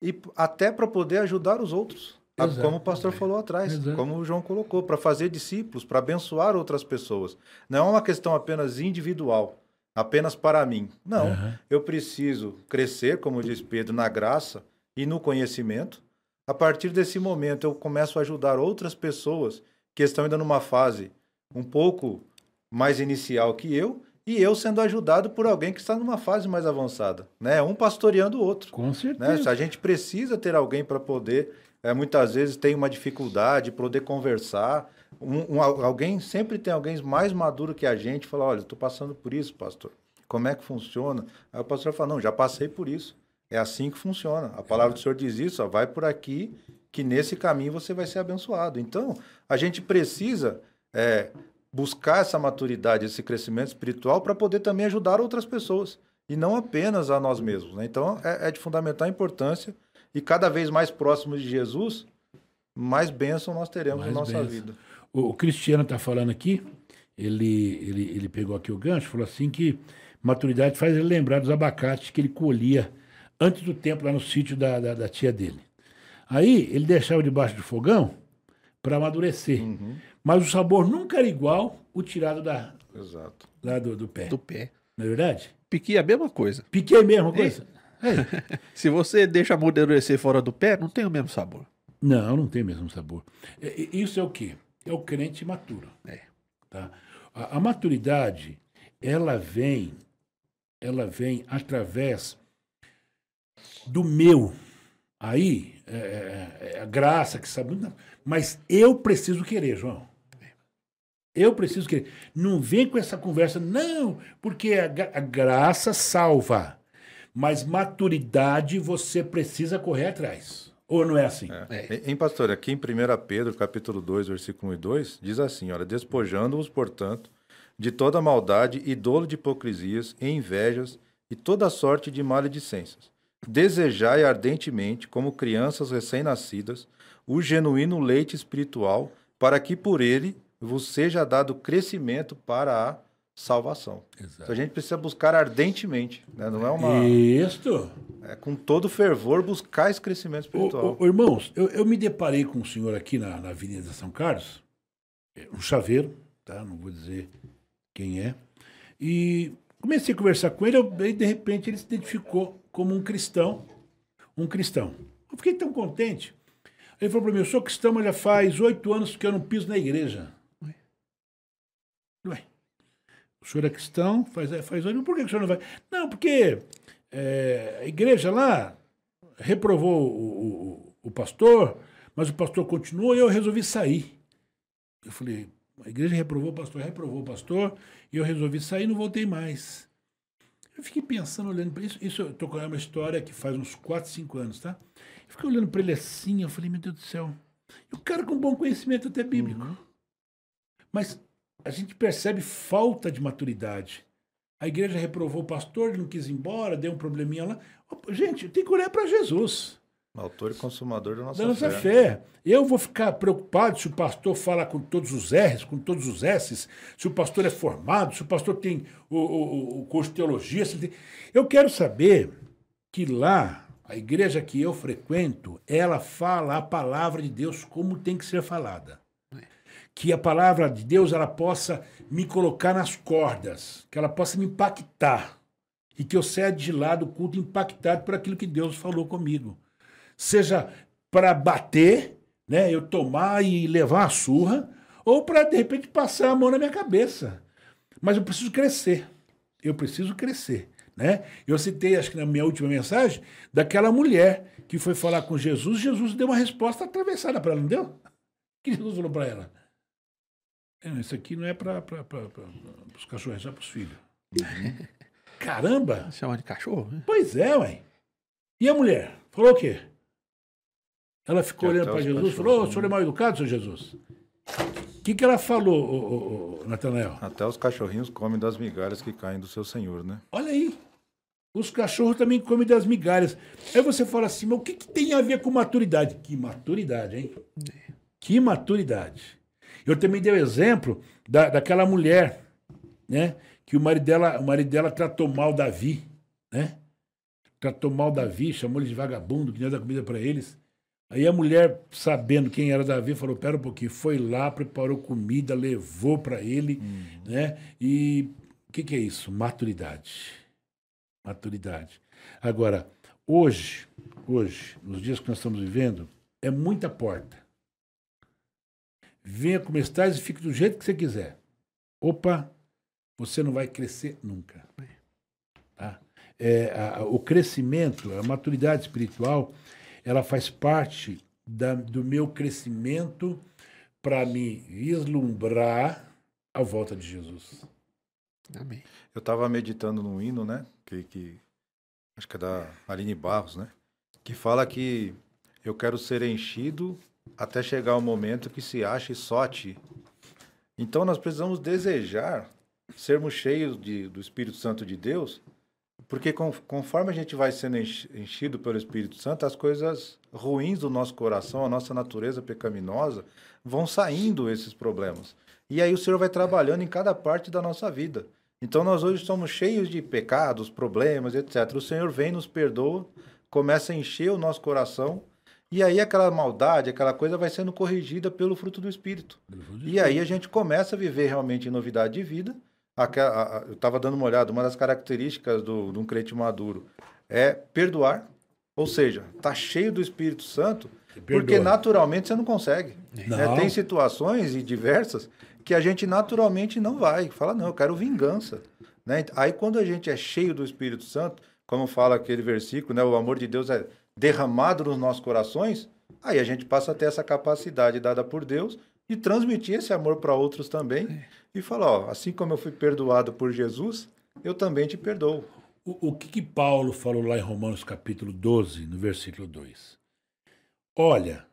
e até para poder ajudar os outros. Exato. Como o pastor falou atrás, Exato. como o João colocou, para fazer discípulos, para abençoar outras pessoas. Não é uma questão apenas individual, apenas para mim. Não. Aham. Eu preciso crescer, como diz Pedro, na graça e no conhecimento. A partir desse momento, eu começo a ajudar outras pessoas que estão ainda numa fase um pouco mais inicial que eu, e eu sendo ajudado por alguém que está numa fase mais avançada, né? Um pastoreando o outro. Com Né? certeza. A gente precisa ter alguém para poder, é, muitas vezes tem uma dificuldade, poder conversar. Um, um- alguém sempre tem alguém mais maduro que a gente, fala, olha, estou passando por isso, pastor. Como é que funciona? Aí o pastor fala, não, já passei por isso. É assim que funciona. A palavra do Senhor diz isso, ó, vai por aqui, que nesse caminho você vai ser abençoado. Então, a gente precisa é, buscar essa maturidade, esse crescimento espiritual para poder também ajudar outras pessoas. e não apenas a nós mesmos. Né? Então, é, é de fundamental importância e cada vez mais próximos de Jesus, mais bênção nós teremos Mais na nossa bênção. vida. O, o Cristiano está falando aqui, ele, ele, ele pegou aqui o gancho, falou assim que maturidade faz ele lembrar dos abacates que ele colhia antes do tempo lá no sítio da, da, da tia dele. Aí ele deixava debaixo do fogão para amadurecer. Mas o sabor nunca era igual o tirado da, Exato. lá do, do pé. Do pé. Não é verdade? Piqui é a mesma coisa. Piquei mesmo, coisa? É. Se você deixa amadurecer fora do pé, não tem o mesmo sabor. Não, não tem o mesmo sabor. É, é, Isso é o quê? É o crente maturo. É. Tá? A, a maturidade, ela vem, ela vem através do meu. Aí, é, é, é a graça que sabe, não, mas eu preciso querer, João. Eu preciso querer. Não vem com essa conversa, não, porque a, a graça salva. Mas maturidade você precisa correr atrás. Ou não é assim? É. Em pastor, aqui em 1 Pedro, capítulo 2, versículo 1 e 2, diz assim, olha, despojando-os, portanto, de toda maldade e dolo de hipocrisias e invejas e toda sorte de maledicências. Desejai ardentemente, como crianças recém-nascidas, o genuíno leite espiritual, para que por ele vos seja dado crescimento para a salvação. Então a gente precisa buscar ardentemente, né? não é uma... Isto. É com todo fervor buscar esse crescimento espiritual. ô, ô, irmãos, eu, eu me deparei com um senhor aqui na, na Avenida São Carlos, é, um chaveiro, tá? Não vou dizer quem é. E comecei a conversar com ele, eu- e de repente ele se identificou como um cristão. Um cristão. Eu fiquei tão contente. Ele falou para mim, eu sou cristão, mas já faz oito anos que eu não piso na igreja. Ué, o senhor é cristão, faz, faz oito, por que o senhor não vai? Não, porque é, a igreja lá reprovou o, o- o pastor, mas o pastor continuou e eu resolvi sair. Eu falei, a igreja reprovou o pastor, reprovou o pastor, e eu resolvi sair e não voltei mais. Eu fiquei pensando, olhando para isso. Isso eu estou contando uma história que faz uns 4, 5 anos, tá? Eu fiquei olhando para ele assim, eu falei, meu Deus do céu. E o cara com bom conhecimento até bíblico. Mas a gente percebe falta de maturidade. A igreja reprovou o pastor, ele não quis ir embora, deu um probleminha lá. Gente, tem que olhar para Jesus, Autor e consumador da nossa, da nossa fé. fé. Eu vou ficar preocupado se o pastor fala com todos os R's, com todos os S's, se o pastor é formado, se o pastor tem o, o, o curso de teologia. Tem... Eu quero saber que lá, a igreja que eu frequento, ela fala a palavra de Deus como tem que ser falada que a palavra de Deus ela possa me colocar nas cordas, que ela possa me impactar e que eu saia de lá do culto impactado por aquilo que Deus falou comigo. Seja para bater, né, eu tomar e levar uma surra, ou para de repente passar a mão na minha cabeça. Mas eu preciso crescer. Eu preciso crescer, né? Eu citei, acho que na minha última mensagem, daquela mulher que foi falar com Jesus, Jesus deu uma resposta atravessada para ela, não deu? O que Jesus falou para ela? É, isso aqui não é para os cachorros, é só para os filhos. Caramba! Chama de cachorro, né? Pois é, ué. E a mulher? Falou o quê? Ela ficou Que olhando para Jesus e falou: "Ô, o senhor é mal educado, senhor Jesus? O que, que ela falou, ô, Natanael? Até os cachorrinhos comem das migalhas que caem do seu senhor, né? Olha aí. Os cachorros também comem das migalhas. Aí você fala assim, mas o que, que tem a ver com maturidade? Que maturidade, hein? Que maturidade. Eu também dei o exemplo da, daquela mulher, né? Que o marido dela, o marido dela tratou mal Davi, né? Tratou mal Davi, chamou ele de vagabundo, que não ia dar comida para eles. Aí a mulher, sabendo quem era Davi, falou: pera um pouquinho, foi lá, preparou comida, levou para ele, né? E o que, que é isso? Maturidade. Maturidade. Agora, hoje, hoje, nos dias que nós estamos vivendo, é muita porta. Venha como estás e fique do jeito que você quiser. Opa, você não vai crescer nunca. Tá? É, a- a- o crescimento, a maturidade espiritual, ela faz parte da- do meu crescimento para me vislumbrar a volta de Jesus. Amém. Eu estava meditando num hino, né? Que, que acho que é da Aline Barros, né? Que fala que eu quero ser enchido até chegar o momento que se ache só a ti. Então nós precisamos desejar sermos cheios de, do Espírito Santo de Deus Porque conforme a gente vai sendo enchi- enchido pelo Espírito Santo, as coisas ruins do nosso coração, a nossa natureza pecaminosa, vão saindo esses problemas. E aí o Senhor vai trabalhando em cada parte da nossa vida. Então nós hoje somos cheios de pecados, problemas, etc. O Senhor vem, nos perdoa, começa a encher o nosso coração, e aí aquela maldade, aquela coisa vai sendo corrigida pelo fruto do Espírito. E aí a gente começa a viver realmente novidade de vida. Aquela- a- eu estava dando uma olhada, uma das características do, de um crente maduro é perdoar, ou seja, tá cheio do Espírito Santo, porque naturalmente você não consegue. né? Não. Tem situações e diversas que a gente naturalmente não vai. Fala, não, eu quero vingança. Né? Aí quando a gente é cheio do Espírito Santo, como fala aquele versículo, né? o amor de Deus é derramado nos nossos corações, aí a gente passa a ter essa capacidade dada por Deus de transmitir esse amor para outros também e falar, ó, assim como eu fui perdoado por Jesus, eu também te perdoo. O, o que, que Paulo falou lá em Romanos capítulo 12, no versículo 2? Olha,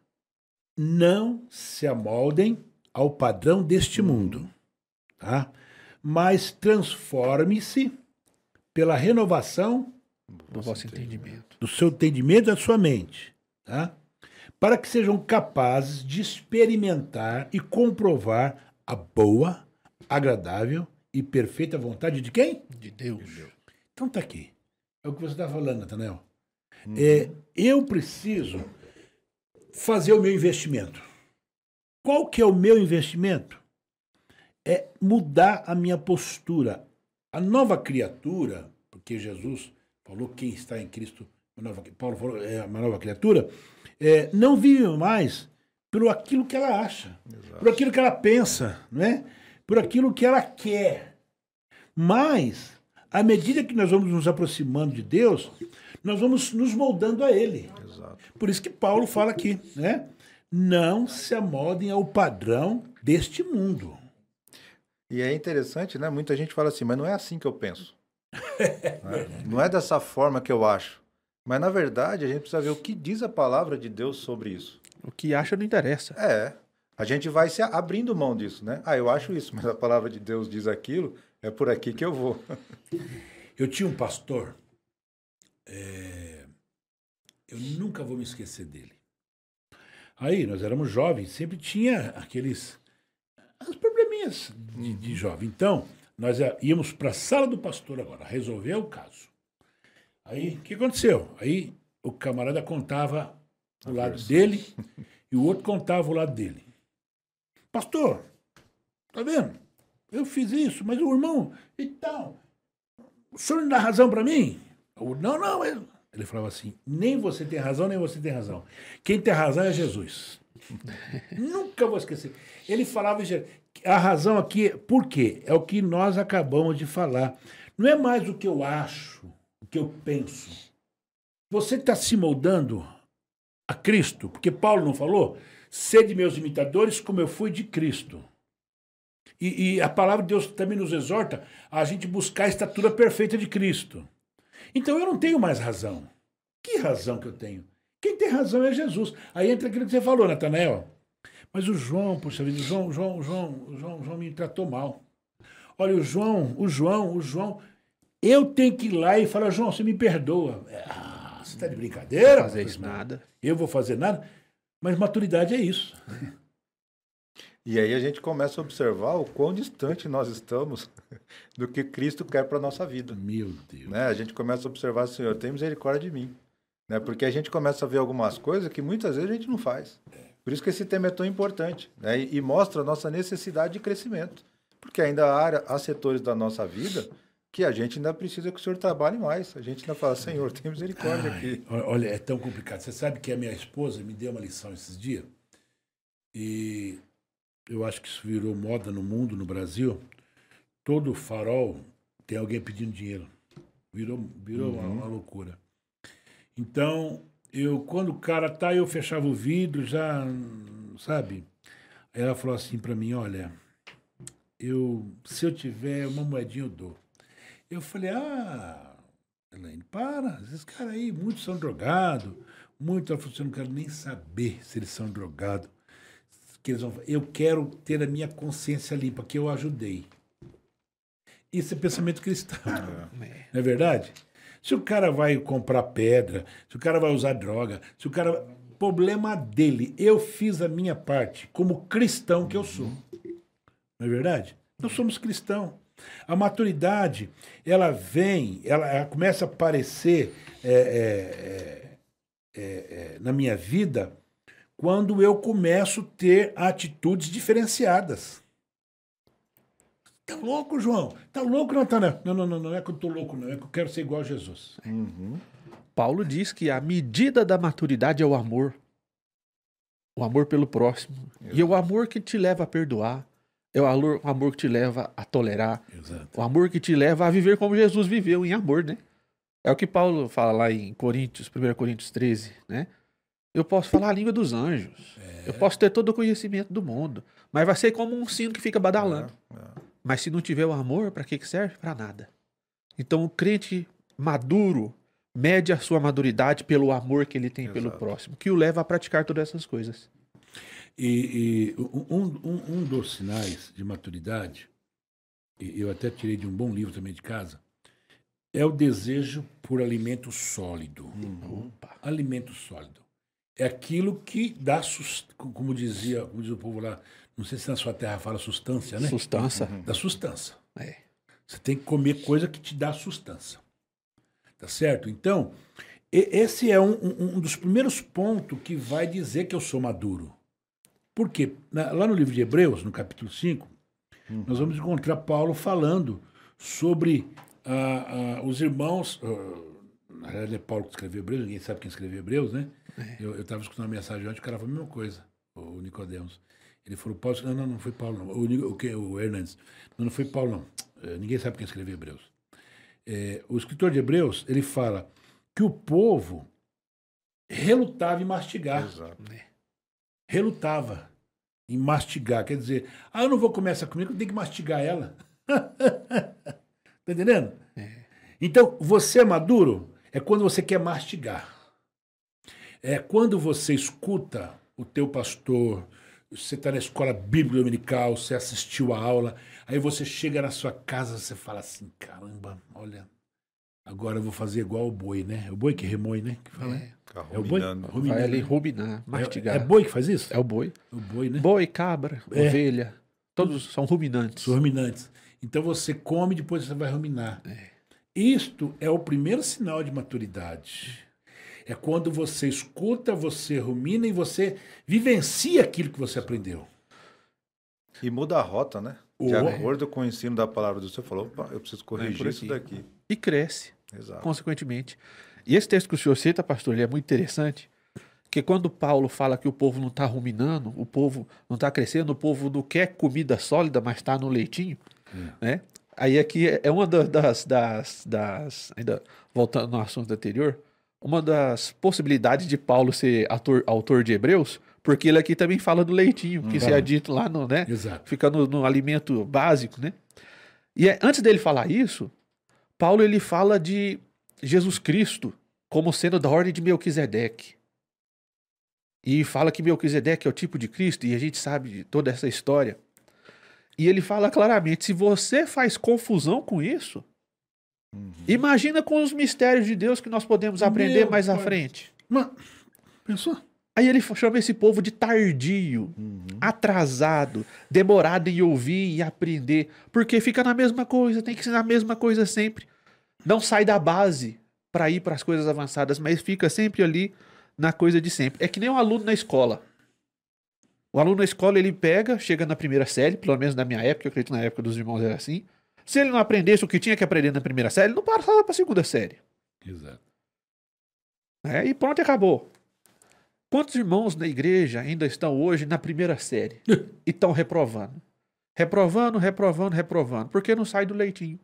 não se amoldem ao padrão deste mundo, tá? mas transforme-se pela renovação Do vosso entendimento. Do seu entendimento da sua mente, tá? para que sejam capazes de experimentar e comprovar a boa, agradável e perfeita vontade de quem? De Deus. Então tá aqui. É o que você está falando, Nathanael. É, eu preciso fazer o meu investimento. Qual que é o meu investimento? É mudar a minha postura. A nova criatura, porque Jesus falou quem está em Cristo, nova, Paulo falou é uma nova criatura, é, não vive mais pelo aquilo que ela acha, por aquilo que ela pensa, não é? por aquilo que ela quer. Mas, à medida que nós vamos nos aproximando de Deus, nós vamos nos moldando a Ele. Exato. Por isso que Paulo fala aqui, né? Não se amoldem ao padrão deste mundo. E é interessante, né? Muita gente fala assim, mas não é assim que eu penso. Né? Não é dessa forma que eu acho. Mas na verdade, a gente precisa ver o que diz a palavra de Deus sobre isso. O que acha não interessa. É. A gente vai se abrindo mão disso, né? Ah, eu acho isso, mas a palavra de Deus diz aquilo, é por aqui que eu vou. Eu tinha um pastor, é, eu nunca vou me esquecer dele. Aí, nós éramos jovens, sempre tinha aqueles as probleminhas de, de jovem. Então, nós é, íamos para a sala do pastor agora, resolver o caso. Aí, o que aconteceu? Aí, o camarada contava o lado dele e o outro contava o lado dele. Pastor, tá vendo? Eu fiz isso, mas o irmão, então, o senhor não dá razão para mim? Eu, não, não. Ele, ele falava assim: nem você tem razão, nem você tem razão. Quem tem razão é Jesus. Nunca vou esquecer. Ele falava, a razão aqui, por quê? É o que nós acabamos de falar. Não é mais o que eu acho, que eu penso. Você está se moldando a Cristo, porque Paulo não falou? Sede meus imitadores como eu fui de Cristo. E, e, a palavra de Deus também nos exorta a gente buscar a estatura perfeita de Cristo. Então eu não tenho mais razão. Que razão que eu tenho? Quem tem razão é Jesus. Aí entra aquilo que você falou, Natanael. Mas o João, puxa vida, o João, o João, o João, o João, o João me tratou mal. Olha, o João, o João, o João. Eu tenho que ir lá e falar, João, você me perdoa. Ah, você está de brincadeira? Não fazer isso nada. Eu vou fazer nada? Mas maturidade é isso. E aí a gente começa a observar o quão distante nós estamos do que Cristo quer para a nossa vida. Meu Deus. Né? A gente começa a observar, Senhor, tem misericórdia de mim. Né? Porque a gente começa a ver algumas coisas que muitas vezes a gente não faz. Por isso que esse tema é tão importante. Né? E, e mostra a nossa necessidade de crescimento. Porque ainda há, há setores da nossa vida que a gente ainda precisa que o Senhor trabalhe mais. A gente ainda fala, Senhor, tem misericórdia aqui. Ai, olha, é tão complicado. Você sabe que a minha esposa me deu uma lição esses dias. E eu acho que isso virou moda no mundo, no Brasil. Todo farol tem alguém pedindo dinheiro. Virou, virou uma, uma loucura. Então, eu quando o cara tá, eu fechava o vidro, já, sabe? Aí ela falou assim para mim, olha, eu se eu tiver uma moedinha eu dou. Eu falei, ah, Elaine, para, esses caras aí, muitos são drogados, muitos, ela falou assim, eu não quero nem saber se eles são drogados. Que eles vão, eu quero ter a minha consciência limpa, que eu ajudei. Isso é pensamento cristão. É. Não é verdade? Se o cara vai comprar pedra, se o cara vai usar droga, se o cara. Problema dele. Eu fiz a minha parte, como cristão que eu sou. Não é verdade? Nós somos cristãos. A maturidade, ela vem, ela, ela começa a aparecer é, é, é, é, na minha vida quando eu começo a ter atitudes diferenciadas. Tá louco, João? Tá louco, Natanael? Não, não, não, não é que eu tô louco, não. É que eu quero ser igual a Jesus. Paulo diz que a medida da maturidade é o amor. O amor pelo próximo. E é o amor que te leva a perdoar. É o amor, o amor que te leva a tolerar. Exato. O amor que te leva a viver como Jesus viveu, em amor, né? É o que Paulo fala lá em Coríntios, 1 Coríntios 13, né? Eu posso falar a língua dos anjos. Eu posso ter todo o conhecimento do mundo. Mas vai ser como um sino que fica badalando. Mas se não tiver o amor, para que que serve? Para nada. Então o crente maduro mede a sua maduridade pelo amor que ele tem pelo Exato. próximo, que o leva a praticar todas essas coisas. E, e um, um, um dos sinais de maturidade, e eu até tirei de um bom livro também de casa, é o desejo por alimento sólido. Opa. Alimento sólido. É aquilo que dá, como dizia, como diz o povo lá, não sei se na sua terra fala sustância, né? Sustância. Da sustância. É. Você tem que comer coisa que te dá sustância. Tá certo? Então, esse é um, um- um dos primeiros pontos que vai dizer que eu sou maduro. Por quê? Na- lá no livro de Hebreus, no capítulo 5, nós vamos encontrar Paulo falando sobre ah, ah, os irmãos. ah, na realidade, é Paulo que escreveu Hebreus, ninguém sabe quem escreveu Hebreus, né? Eu estava escutando uma mensagem ontem, o cara falou a mesma coisa, o Nicodemos. Ele falou, Paulo, não, não, não foi Paulo, não. O, o, que- o Hernandes. Não, não foi Paulo, não. Eh, ninguém sabe quem escreveu Hebreus. Eh, o escritor de Hebreus, ele fala que o povo relutava em mastigar. Exato. Relutava em mastigar. Quer dizer, ah, eu não vou comer essa comida, eu tenho que mastigar ela. tá entendendo? Então, você é maduro é quando você quer mastigar. É quando você escuta o teu pastor, você está na escola bíblica dominical, você assistiu a aula, aí você chega na sua casa, você fala assim, caramba, olha, agora eu vou fazer igual o boi, né? É o boi que remoi, né? Que fala, né? Ficar É o boi? ruminando. Ruminando, Vai ali né? ruminar, mastigar. É, é boi que faz isso? É o boi. o boi, né? Boi, cabra, É. ovelha. Todos são ruminantes. Os ruminantes. Então você come e depois você vai ruminar. Isto é o primeiro sinal de maturidade. É quando você escuta, você rumina e você vivencia aquilo que você aprendeu. E muda a rota, né? De acordo com o ensino da palavra do Senhor, falou, opa, eu preciso corrigir por isso aqui. daqui. E cresce, Exato. consequentemente. E esse texto que o senhor cita, pastor, ele é muito interessante. Porque quando Paulo fala que o povo não está ruminando, o povo não está crescendo, o povo não quer comida sólida, mas está no leitinho, né? Aí aqui é- é uma da- das, das, das- ainda voltando no assunto anterior, uma das possibilidades de Paulo ser ator- autor de Hebreus, porque ele aqui também fala do leitinho, que se é dito lá no, né? Exato. Fica no, no alimento básico, né? E é- antes dele falar isso, Paulo ele fala de Jesus Cristo como sendo da ordem de Melquisedeque. E fala que Melquisedeque é o tipo de Cristo, e a gente sabe de toda essa história. E ele fala claramente: se você faz confusão com isso, imagina com os mistérios de Deus que nós podemos aprender Meu mais à pai. frente. Mas, pensou? Aí ele chama esse povo de tardio, atrasado, demorado em ouvir e aprender, porque fica na mesma coisa, tem que ensinar a mesma coisa sempre. Não sai da base para ir para as coisas avançadas, mas fica sempre ali na coisa de sempre. É que nem um aluno na escola. O aluno na escola ele pega, chega na primeira série, pelo menos na minha época, eu acredito que na época dos irmãos era assim. Se ele não aprendesse o que tinha que aprender na primeira série, ele não passava para a segunda série. Exato. É, e pronto, acabou. Quantos irmãos na igreja ainda estão hoje na primeira série e estão reprovando? Reprovando, reprovando, reprovando. Porque não sai do leitinho.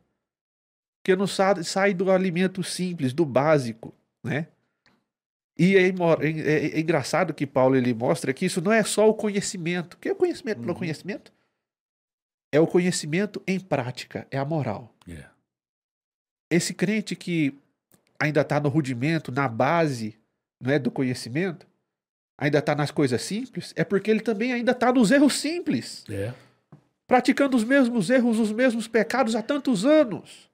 Porque não sai, sai do alimento simples, do básico, né? E é, é- é- é engraçado que Paulo ele mostra que isso não é só o conhecimento. O que é o conhecimento pelo conhecimento? É o conhecimento em prática, é a moral É. esse crente que ainda está no rudimento, na base não é, do conhecimento, ainda está nas coisas simples, é porque ele também ainda está nos erros simples, É. praticando os mesmos erros, os mesmos pecados há tantos anos.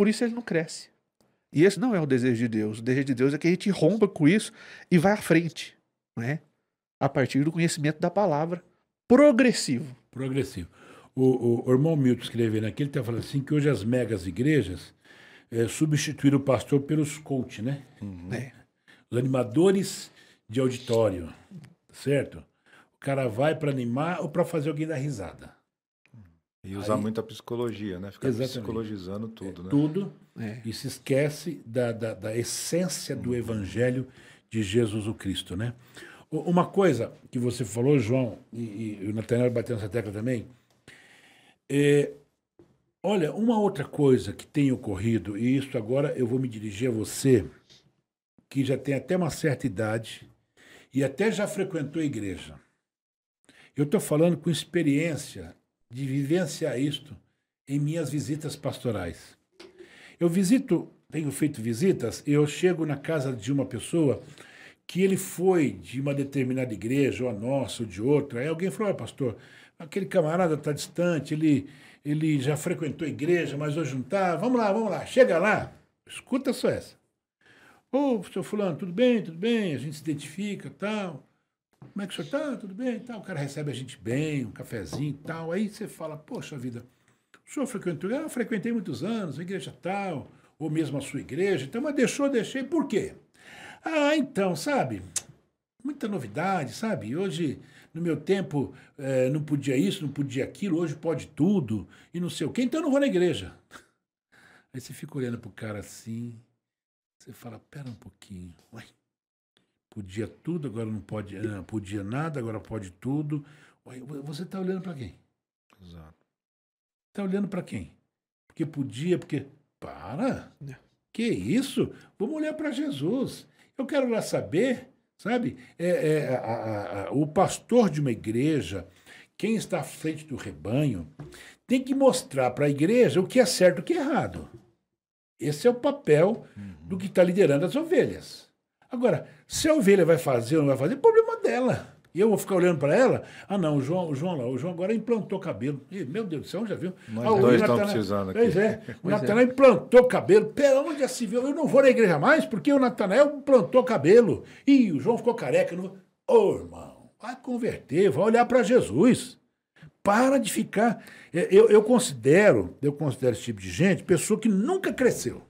Por isso ele não cresce. E esse não é o desejo de Deus. O desejo de Deus é que a gente rompa com isso e vá à frente, né? A partir do conhecimento da palavra progressivo. Progressivo. O, o, o irmão Milton escrevendo aqui, ele está falando assim que hoje as megas igrejas é, substituíram o pastor pelos coach, né? É. Os animadores de auditório, certo? O cara vai para animar ou para fazer alguém dar risada. E usar Aí- muita psicologia, né? Ficar Exatamente. psicologizando tudo, né? Tudo. É. E se esquece da, da, da essência do evangelho de Jesus o Cristo, né? Uma coisa que você falou, João, e, e o Nathanael bateu nessa tecla também, é, olha, uma outra coisa que tem ocorrido, e isso agora eu vou me dirigir a você, que já tem até uma certa idade e até já frequentou a igreja. Eu estou falando com experiência de vivenciar isto em minhas visitas pastorais. Eu visito, tenho feito visitas, eu chego na casa de uma pessoa que ele foi de uma determinada igreja, ou a nossa, ou de outra. Aí alguém falou: "Olha, pastor, aquele camarada está distante, ele, ele já frequentou a igreja, mas hoje não está. Vamos lá, vamos lá, chega lá. Escuta só essa. Ô, seu fulano, tudo bem, tudo bem, a gente se identifica tal. Como é que o senhor está? Tudo bem? Tal. O cara recebe a gente bem, um cafezinho e tal. Aí você fala, poxa vida, o senhor frequentou? Ah, eu frequentei muitos anos, a igreja tal, ou mesmo a sua igreja. Então, mas deixou, deixei. Por quê? Ah, então, sabe? Muita novidade, sabe? Hoje, no meu tempo, eh, não podia isso, não podia aquilo, hoje pode tudo, e não sei o quê, então eu não vou na igreja. Aí você fica olhando pro cara assim, você fala, pera um pouquinho, uai, podia tudo, agora não pode, ah, podia nada, agora pode tudo. Você está olhando para quem? Exato. Está olhando para quem? Porque podia, porque. Para! É. Que isso? Vamos olhar para Jesus. Eu quero lá saber, sabe? É, é, a- a- o pastor de uma igreja, quem está à frente do rebanho, tem que mostrar para a igreja o que é certo e o que é errado. Esse é o papel do que está liderando as ovelhas. Agora, se a ovelha vai fazer ou não vai fazer, é problema dela. E eu vou ficar olhando para ela. Ah, não, o João, o João lá, o João agora implantou cabelo. Ih, meu Deus do céu, já viu? Nós Ah, o dois estamos Natanael- precisando aqui. Pois é, o Pois é. Natanael implantou cabelo. Pera, onde já se viu? Eu não vou na igreja mais porque o Natanael plantou cabelo. Ih, o João ficou careca. Ô, irmão, vai converter, vai olhar para Jesus. Para de ficar. É, Eu, eu considero, eu considero esse tipo de gente pessoa que nunca cresceu.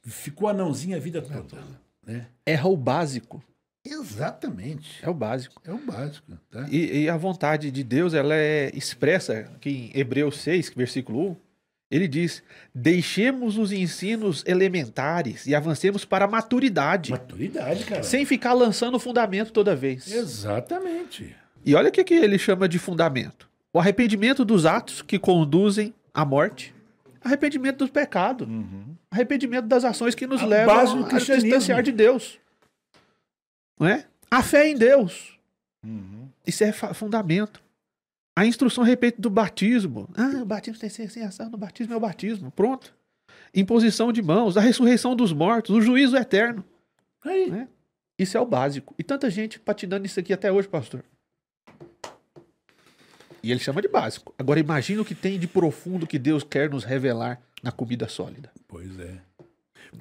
Ficou anãozinha a vida toda. Né? Erra o básico. Exatamente. É o básico. É o básico. Tá? E, e a vontade de Deus, ela é expressa aqui em Hebreus 6, versículo 1. Ele diz: Deixemos os ensinos elementares e avancemos para a maturidade, Maturidade, cara. sem ficar lançando fundamento toda vez. Exatamente. E olha o que, que ele chama de fundamento: o arrependimento dos atos que conduzem à morte, arrependimento dos pecados, arrependimento das ações que nos A levam a cristianismo. distanciar de Deus. Não é? A fé em Deus. Uhum. Isso é fundamento. A instrução a respeito do batismo. Ah, o batismo tem que ser sem ação, no batismo é o batismo. Pronto. Imposição de mãos, a ressurreição dos mortos, o juízo eterno. Aí. né? Isso é o básico. E tanta gente patinando isso aqui até hoje, pastor. E ele chama de básico. Agora imagina o que tem de profundo que Deus quer nos revelar na comida sólida. Pois é.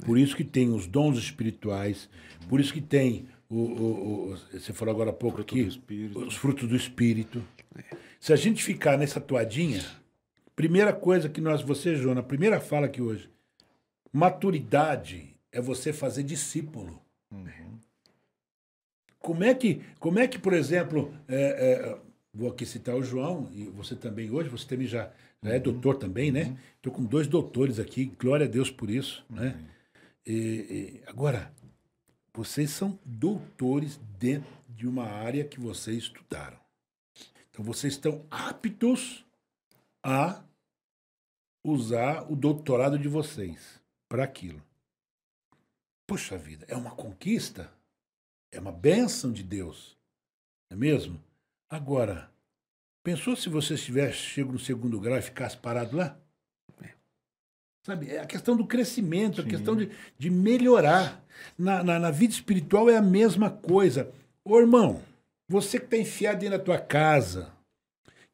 Por isso que tem os dons espirituais, por isso que tem o, o- o- você falou agora há pouco aqui, do Espírito. os frutos do Espírito. Se a gente ficar nessa toadinha, primeira coisa que nós, você, Jona, primeira fala aqui hoje, maturidade é você fazer discípulo. Como é que, como é que por exemplo, é, é, vou aqui citar o João, e você também hoje, você também já, já é doutor também, né? Estou com dois doutores aqui, glória a Deus por isso, né? E- e, agora, vocês são doutores dentro de uma área que vocês estudaram. Então, vocês estão aptos a usar o doutorado de vocês para aquilo. Poxa vida, é uma conquista? É uma bênção de Deus. Não é mesmo? Agora, pensou se você estivesse chego no segundo grau e ficasse parado lá? Sabe, é a questão do crescimento, a questão de, de melhorar. Na, na, na vida espiritual é a mesma coisa. Ô irmão, você que está enfiado dentro da tua casa,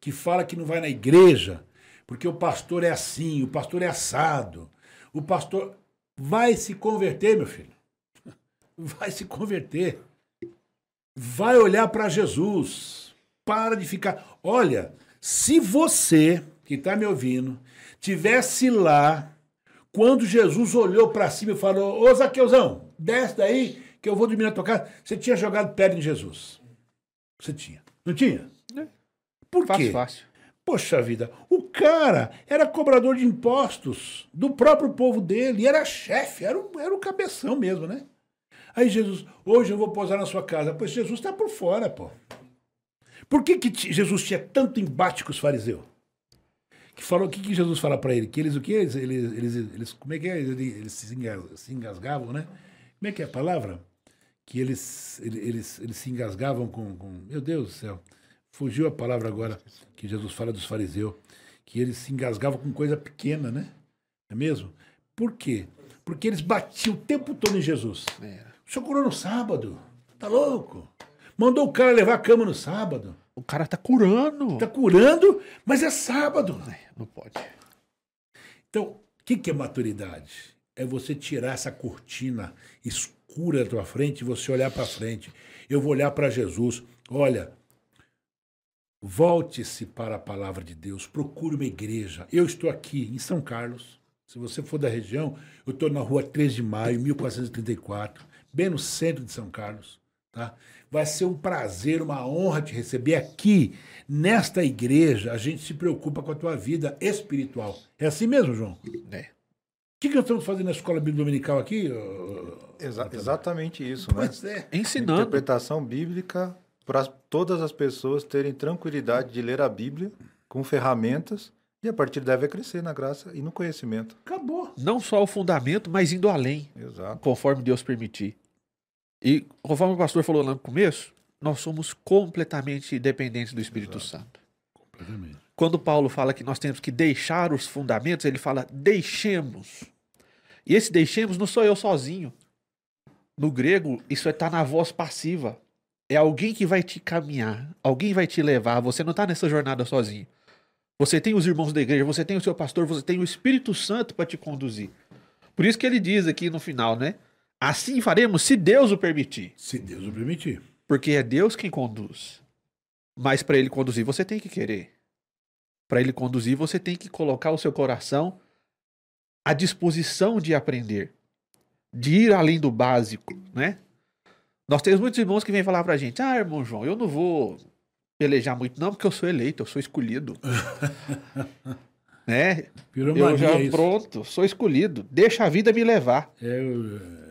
que fala que não vai na igreja, porque o pastor é assim, o pastor é assado, o pastor. vai se converter, meu filho. Vai se converter. Vai olhar para Jesus. Para de ficar. Olha, se você que está me ouvindo tivesse lá quando Jesus olhou para cima e falou: Ô Zaqueuzão, desce daí que eu vou dormir na tua casa. Você tinha jogado pedra em Jesus. Você tinha. Não tinha? É. Por Fácil, quê? fácil. Poxa vida, o cara era cobrador de impostos do próprio povo dele, era chefe, era, o- era o cabeção mesmo, né? Aí Jesus, hoje eu vou posar na sua casa. Pois Jesus está por fora, pô. Por que, que Jesus tinha tanto embate com os fariseus? Que falou, o que, que Jesus fala para ele? Que eles o quê? Eles, eles, eles, eles- como é que é? Eles, eles se, engas- se engasgavam, né? Como é que é a palavra? Que eles, eles, eles, eles se engasgavam com, com. Meu Deus do céu. Fugiu a palavra agora que Jesus fala dos fariseus. Que eles se engasgavam com coisa pequena, né? Não é mesmo? Por quê? Porque eles batiam o tempo todo em Jesus. É. O senhor curou no sábado. Tá louco? Mandou o cara levar a cama no sábado. O cara tá curando. Tá curando, mas é sábado. Não pode. Então, o que, que é maturidade? É você tirar essa cortina escura da tua frente e você olhar para frente. Eu vou olhar para Jesus. Olha, volte-se para a palavra de Deus. Procure uma igreja. Eu estou aqui em São Carlos. Se você for da região, eu estou na rua 3 de maio, 1434, bem no centro de São Carlos. Tá? Vai ser um prazer, uma honra te receber aqui. Nesta igreja, a gente se preocupa com a tua vida espiritual. É assim mesmo, João? O É. que, que nós estamos fazendo na escola bíblica dominical aqui? Exa- exatamente isso, né? Pois é. Ensinando. Interpretação bíblica para todas as pessoas terem tranquilidade de ler a Bíblia com ferramentas e a partir daí vai crescer na graça e no conhecimento. Acabou. Não só o fundamento, mas indo além, Exato. conforme Deus permitir. E conforme o pastor falou lá no começo, nós somos completamente dependentes do Espírito Santo. Completamente. Quando Paulo fala que nós temos que deixar os fundamentos, ele fala deixemos. E esse deixemos não sou eu sozinho. No grego, isso está na voz passiva. É alguém que vai te caminhar, alguém vai te levar. Você não está nessa jornada sozinho. Você tem os irmãos da igreja, você tem o seu pastor, você tem o Espírito Santo para te conduzir. Por isso que ele diz aqui no final, né? Assim faremos se Deus o permitir. Se Deus o permitir. Porque é Deus quem conduz. Mas para ele conduzir, você tem que querer. Para ele conduzir, você tem que colocar o seu coração à disposição de aprender, de ir além do básico, né? Nós temos muitos irmãos que vêm falar pra gente: "Ah, irmão João, eu não vou pelejar muito não, porque eu sou eleito, eu sou escolhido". né? Virou Eu já isso. pronto, sou escolhido. Deixa a vida me levar, É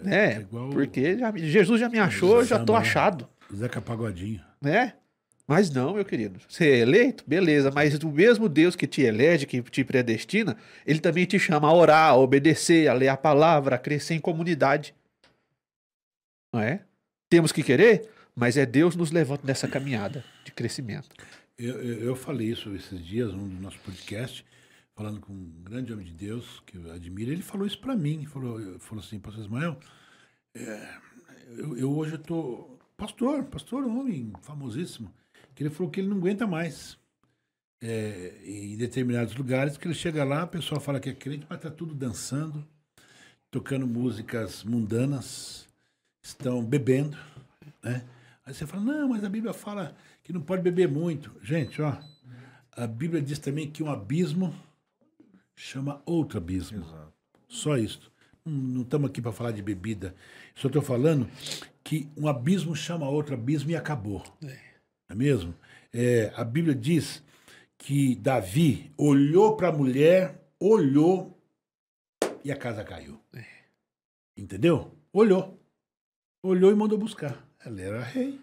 né? é igual Porque já- Jesus já me achou, eu já né? achado Zeca Pagodinho. né? Mas não, meu querido. Você é eleito, beleza, mas o mesmo Deus que te elege, que te predestina, ele também te chama a orar, a obedecer, a ler a palavra, a crescer em comunidade. Não é? Temos que querer, mas é Deus nos levando nessa caminhada de crescimento. Eu, eu, eu falei isso esses dias, num do nosso podcast, falando com um grande homem de Deus, que eu admiro, ele falou isso para mim, falou, falou assim, pastor Ismael, é, eu, eu hoje estou pastor, pastor, um homem famosíssimo, que ele falou que ele não aguenta mais. É, em determinados lugares, que ele chega lá, a pessoa fala que é crente, mas está tudo dançando, tocando músicas mundanas, estão bebendo, né? Aí você fala, não, mas a Bíblia fala que não pode beber muito. Gente, ó, a Bíblia diz também que um abismo chama outro abismo. Só isso. Não estamos aqui para falar de bebida. Só estou falando que um abismo chama outro abismo e acabou. Não é mesmo? É, a Bíblia diz que Davi olhou para a mulher, olhou e a casa caiu. Entendeu? Olhou. Olhou e mandou buscar. Ela era rei.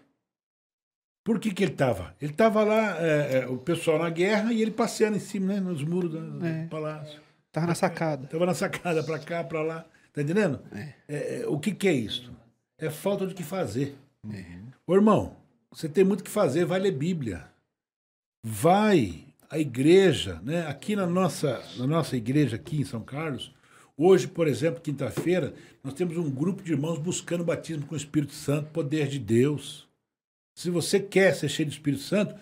Por que, que ele estava? Ele estava lá, é, é, o pessoal na guerra e ele passeando em cima, né, nos muros do, do É. palácio. Tava na sacada. Estava na sacada, para cá, para lá. Tá entendendo? É, é, o que, que é isso? É falta de que fazer. Ô, irmão, você tem muito o que fazer, vai ler Bíblia. Vai à igreja, né? Aqui na nossa, na nossa igreja, aqui em São Carlos, hoje, por exemplo, quinta-feira, nós temos um grupo de irmãos buscando batismo com o Espírito Santo, poder de Deus. Se você quer ser cheio do Espírito Santo,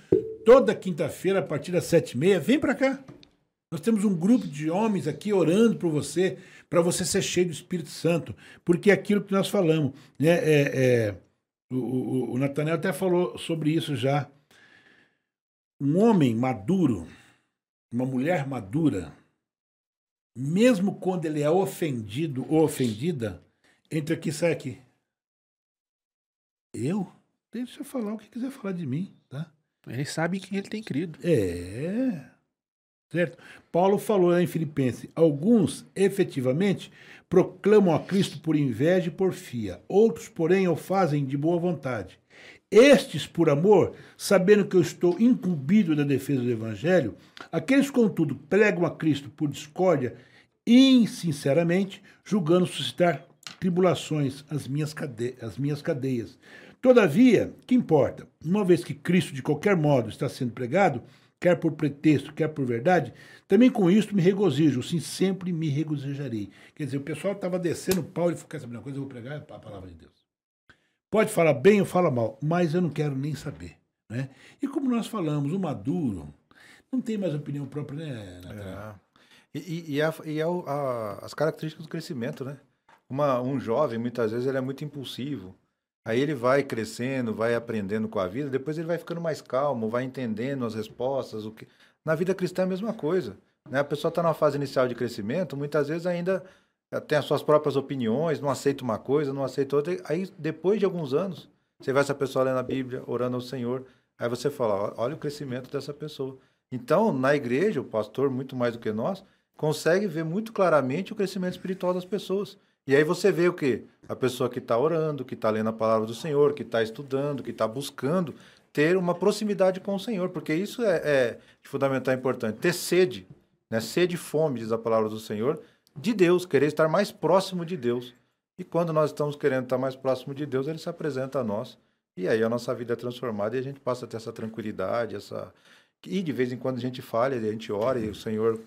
toda quinta-feira, a partir das sete e meia, vem para cá. Nós temos um grupo de homens aqui orando por você, para você ser cheio do Espírito Santo, porque é aquilo que nós falamos. Né? É, é, o, o, o Nathaniel até falou sobre isso já. Um homem maduro, uma mulher madura, mesmo quando ele é ofendido ou ofendida, entra aqui e sai aqui. Eu? Deixa eu falar o que quiser falar de mim, tá? Ele sabe em quem ele tem crido. É. Certo? Paulo falou em Filipenses: alguns efetivamente proclamam a Cristo por inveja e porfia, outros, porém, o fazem de boa vontade. Estes por amor, sabendo que eu estou incumbido da defesa do Evangelho, aqueles, contudo, pregam a Cristo por discórdia, insinceramente, julgando suscitar tribulações às minhas, cade às minhas cadeias. Todavia, que importa? Uma vez que Cristo, de qualquer modo, está sendo pregado, quer por pretexto, quer por verdade, também com isso me regozijo, sim, sempre me regozijarei. Quer dizer, o pessoal estava descendo o pau e falou: quer saber uma coisa? Eu vou pregar a palavra de Deus. Pode falar bem ou fala mal, mas eu não quero nem saber. Né? E como nós falamos, o maduro não tem mais opinião própria, né, Natália? É. E, e, a, e a, a, as características do crescimento, né? Uma, um jovem, muitas vezes, ele é muito impulsivo. Aí ele vai crescendo, vai aprendendo com a vida, depois ele vai ficando mais calmo, vai entendendo as respostas. O que... Na vida cristã é a mesma coisa. Né? A pessoa está na fase inicial de crescimento, muitas vezes ainda eh, tem as suas próprias opiniões, não aceita uma coisa, não aceita outra. Aí, depois de alguns anos, você vai essa pessoa lendo a Bíblia, orando ao Senhor, aí você fala, olha o crescimento dessa pessoa. Então, na igreja, o pastor, muito mais do que nós, consegue ver muito claramente o crescimento espiritual das pessoas. E aí você vê o quê? A pessoa que está orando, que está lendo a palavra do Senhor, que está estudando, que está buscando ter uma proximidade com o Senhor, porque isso é, é fundamental importante. Ter sede, né? sede e fome, diz a palavra do Senhor, de Deus, querer estar mais próximo de Deus. E quando nós estamos querendo estar mais próximo de Deus, ele se apresenta a nós. E aí a nossa vida é transformada e a gente passa a ter essa tranquilidade, essa. E de vez em quando a gente falha, a gente ora e o Senhor.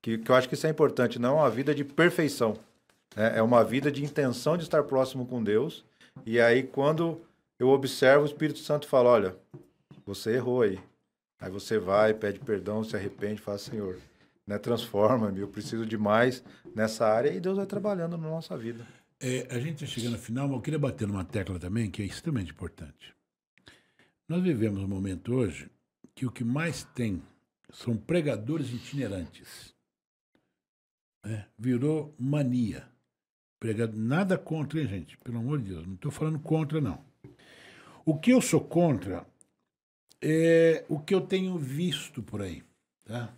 Que, que eu acho que isso é importante, não é uma vida de perfeição. Né? É uma vida de intenção de estar próximo com Deus. E aí, quando eu observo, o Espírito Santo fala: Olha, você errou aí. Aí você vai, pede perdão, se arrepende, fala: Senhor, né, transforma-me, eu preciso de mais nessa área e Deus vai trabalhando na nossa vida. É, a gente está chegando ao final, mas eu queria bater numa tecla também que é extremamente importante. Nós vivemos um momento hoje que o que mais tem são pregadores itinerantes. É, virou mania. Pregado, nada contra, hein, gente? Pelo amor de Deus, não estou falando contra, não. O que eu sou contra é o que eu tenho visto por aí, tá?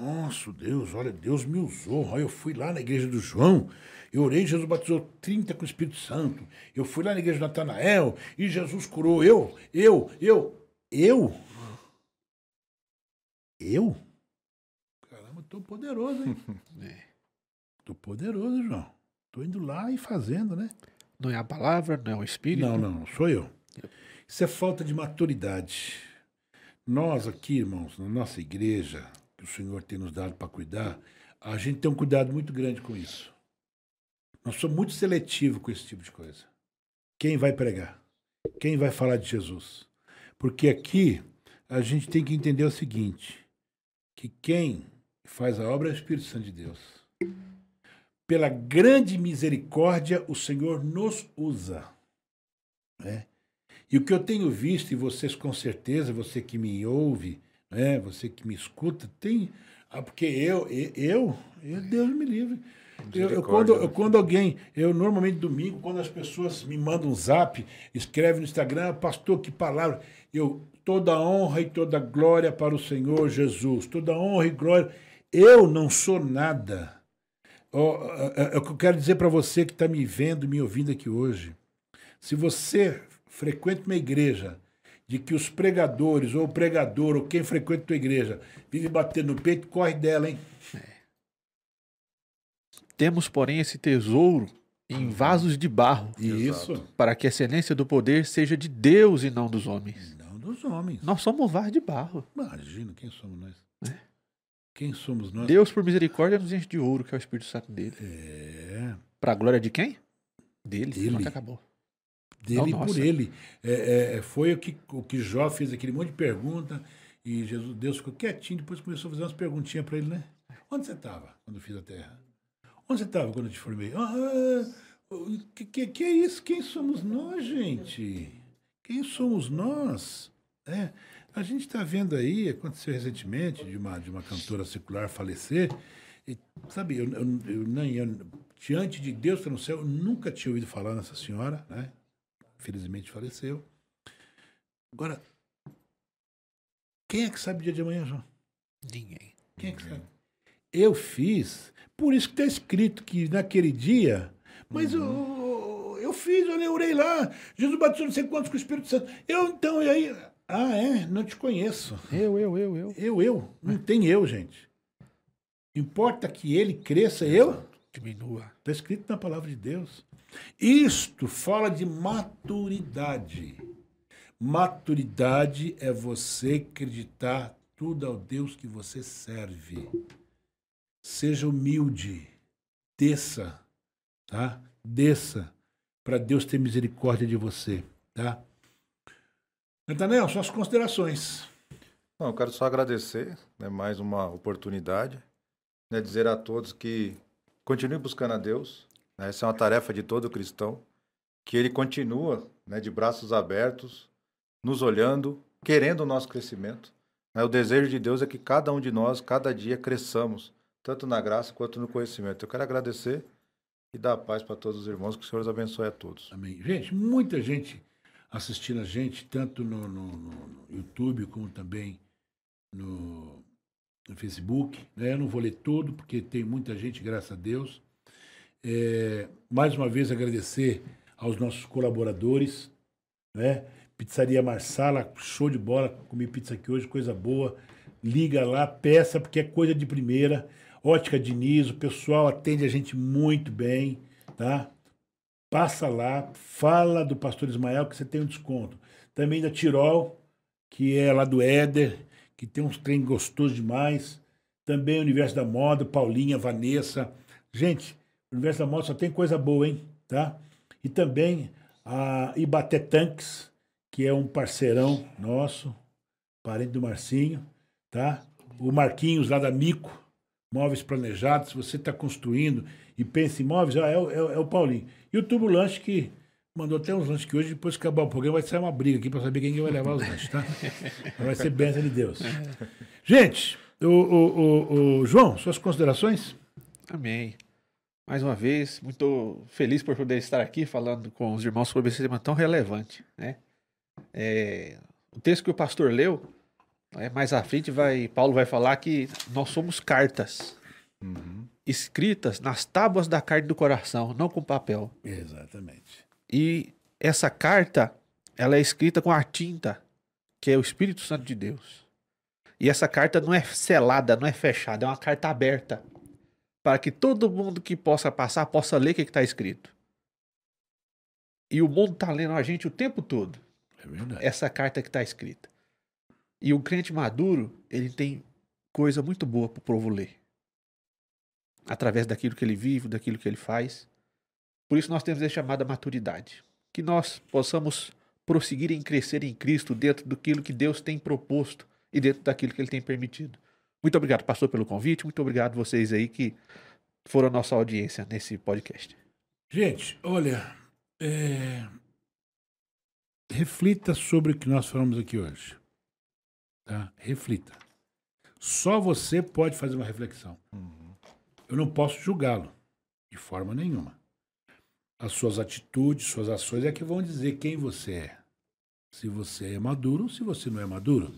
Nossa, Deus, olha, Deus me usou. Olha, eu fui lá na igreja do João, eu orei, Jesus batizou 30 com o Espírito Santo. Eu fui lá na igreja do Natanael e Jesus curou. Eu, eu, eu, eu. Eu? Caramba, tô poderoso, hein? é. Tô poderoso, João. Tô indo lá e fazendo, né? Não é a palavra, não é o Espírito? Não, não, sou eu. Isso é falta de maturidade. Nós aqui, irmãos, na nossa igreja, que o Senhor tem nos dado para cuidar, a gente tem um cuidado muito grande com isso. Nós somos muito seletivos com esse tipo de coisa. Quem vai pregar? Quem vai falar de Jesus? Porque aqui a gente tem que entender o seguinte: que quem faz a obra é o Espírito Santo de Deus. Pela grande misericórdia, o Senhor nos usa. Né? E o que eu tenho visto, e vocês com certeza, você que me ouve, né? Você que me escuta, tem. Ah, porque eu, eu, eu, Deus me livre. Eu, eu, quando, eu, quando alguém, eu normalmente domingo, quando as pessoas me mandam um zap, escreve no Instagram, pastor, que palavra. Eu, toda honra e toda glória para o Senhor Jesus, toda honra e glória. Eu não sou nada. É o que eu quero dizer para você que está me vendo, me ouvindo aqui hoje. Se você frequenta uma igreja de que os pregadores, ou o pregador, ou quem frequenta a tua igreja, vive batendo no peito, corre dela, hein? É. Temos, porém, esse tesouro em vasos de barro. Isso. Para que a excelência do poder seja de Deus e não dos homens. Não dos homens. Nós somos vasos de barro. Imagina, quem somos nós? É. Quem somos nós? Deus, por misericórdia, nos enche de ouro, que é o Espírito Santo dele. É. Para a glória de quem? Dele. Dele. acabou dele não, por ele. É, é, foi o que, o que Jó fez aquele monte de pergunta E Jesus, Deus ficou quietinho, depois começou a fazer umas perguntinhas para ele, né? Onde você estava quando eu fiz a terra? Onde você estava quando eu te formei? Ah, que, que, que é isso? Quem somos nós, gente? Quem somos nós? É, a gente está vendo aí, aconteceu recentemente, de uma, de uma cantora secular falecer. E, sabe, eu, eu, eu, nem, eu, diante de Deus que está no céu, eu nunca tinha ouvido falar nessa senhora, né? Felizmente faleceu. Agora, quem é que sabe o dia de amanhã, João? Ninguém. Quem é que sabe? Eu fiz, por isso que está escrito que naquele dia, mas eu, eu fiz, eu orei lá, Jesus batizou não sei quantos com o Espírito Santo. Eu então, e aí, ah, é? Não te conheço. Eu, eu, eu, eu. Eu, eu. Não tem eu, gente. Importa que ele cresça, eu Diminua. Está escrito na palavra de Deus. Isto fala de maturidade. Maturidade é você acreditar tudo ao Deus que você serve. Seja humilde. Desça, tá? Desça para Deus ter misericórdia de você, tá? Natanel, suas considerações. Não, eu quero só agradecer, né, mais uma oportunidade, né, dizer a todos que continue buscando a Deus. Né, essa é uma tarefa de todo cristão, que ele continua né, de braços abertos, nos olhando, querendo o nosso crescimento. Né, o desejo de Deus é que cada um de nós, cada dia, cresçamos, tanto na graça quanto no conhecimento. Eu quero agradecer e dar paz para todos os irmãos, que o Senhor os abençoe a todos. Amém. Gente, muita gente assistindo a gente, tanto no, no, no YouTube como também no, no, Facebook. Né? Eu não vou ler tudo, porque tem muita gente, graças a Deus. É, mais uma vez agradecer aos nossos colaboradores, né? Pizzaria Marsala, show de bola, comi pizza aqui hoje, coisa boa. Liga lá, peça, porque é coisa de primeira. Ótica Diniz, o pessoal atende a gente muito bem, tá? Passa lá, fala do Pastor Ismael que você tem um desconto. Também da Tirol, que é lá do Éder, que tem uns trem gostosos demais. Também o Universo da Moda, Paulinha, Vanessa. Gente, o Universo da Moda só tem coisa boa, hein? Tá? E também a Ibaté Tanques, que é um parceirão nosso, parente do Marcinho, tá? O Marquinhos lá da Mico, Móveis Planejados. Você está construindo e pensa em móveis, é, é, é o Paulinho. E o Tubo Lanche, que mandou até uns lanches que hoje, depois que acabar o programa, vai sair uma briga aqui para saber quem vai levar os lanches, tá? Vai ser bênção de Deus. Gente, o, o, o, o João, suas considerações? Amém. Mais uma vez, muito feliz por poder estar aqui falando com os irmãos sobre esse tema tão relevante. Né? É, o texto que o pastor leu, é, mais à frente, vai, Paulo vai falar que nós somos cartas Uhum. Escritas nas tábuas da carne do coração, não com papel. Exatamente. E essa carta, ela é escrita com a tinta, que é o Espírito Santo de Deus. E essa carta não é selada, não é fechada, é uma carta aberta. Para que todo mundo que possa passar possa ler o que está escrito. E o mundo está lendo a gente o tempo todo. É verdade. Essa carta que está escrita. E o crente maduro, ele tem coisa muito boa para o povo ler. Através daquilo que ele vive, daquilo que ele faz. Por isso nós temos a chamada maturidade. Que nós possamos prosseguir em crescer em Cristo dentro daquilo que Deus tem proposto e dentro daquilo que Ele tem permitido. Muito obrigado, pastor, pelo convite. Muito obrigado vocês aí que foram a nossa audiência nesse podcast. Gente, olha, é, reflita sobre o que nós falamos aqui hoje. Tá? Reflita. Só você pode fazer uma reflexão. Eu não posso julgá-lo, de forma nenhuma. As suas atitudes, suas ações é que vão dizer quem você é. Se você é maduro se você não é maduro.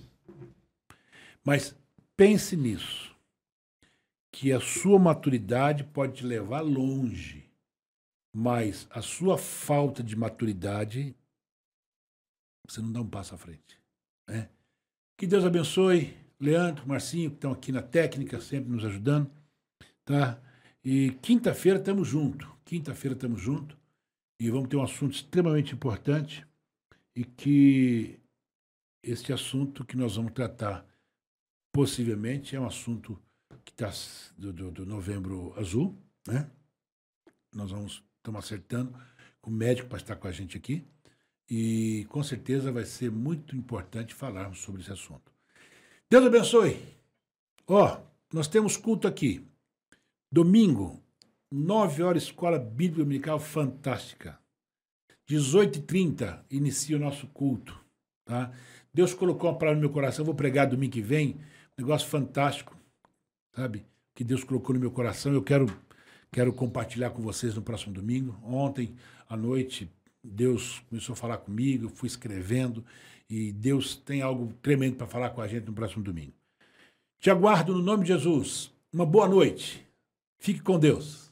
Mas pense nisso. Que a sua maturidade pode te levar longe. Mas a sua falta de maturidade, você não dá um passo à frente. Né? Que Deus abençoe. Leandro, Marcinho, que estão aqui na técnica, sempre nos ajudando. Tá? E quinta-feira estamos juntos. Quinta-feira estamos juntos. E vamos ter um assunto extremamente importante. E que este assunto que nós vamos tratar, possivelmente, é um assunto que está do, do, do novembro azul. Né? Nós vamos estamos acertando com o médico para estar com a gente aqui. E com certeza vai ser muito importante falarmos sobre esse assunto. Deus abençoe. Ó, nós temos culto aqui. Domingo, 9 horas, Escola Bíblica Dominical Fantástica. 18h30 inicia o nosso culto. Tá? Deus colocou uma palavra no meu coração, vou pregar domingo que vem. Negócio fantástico, sabe? Que Deus colocou no meu coração. Eu quero, quero compartilhar com vocês no próximo domingo. Ontem à noite, Deus começou a falar comigo, eu fui escrevendo. E Deus tem algo tremendo para falar com a gente no próximo domingo. Te aguardo no nome de Jesus. Uma boa noite. Fique com Deus.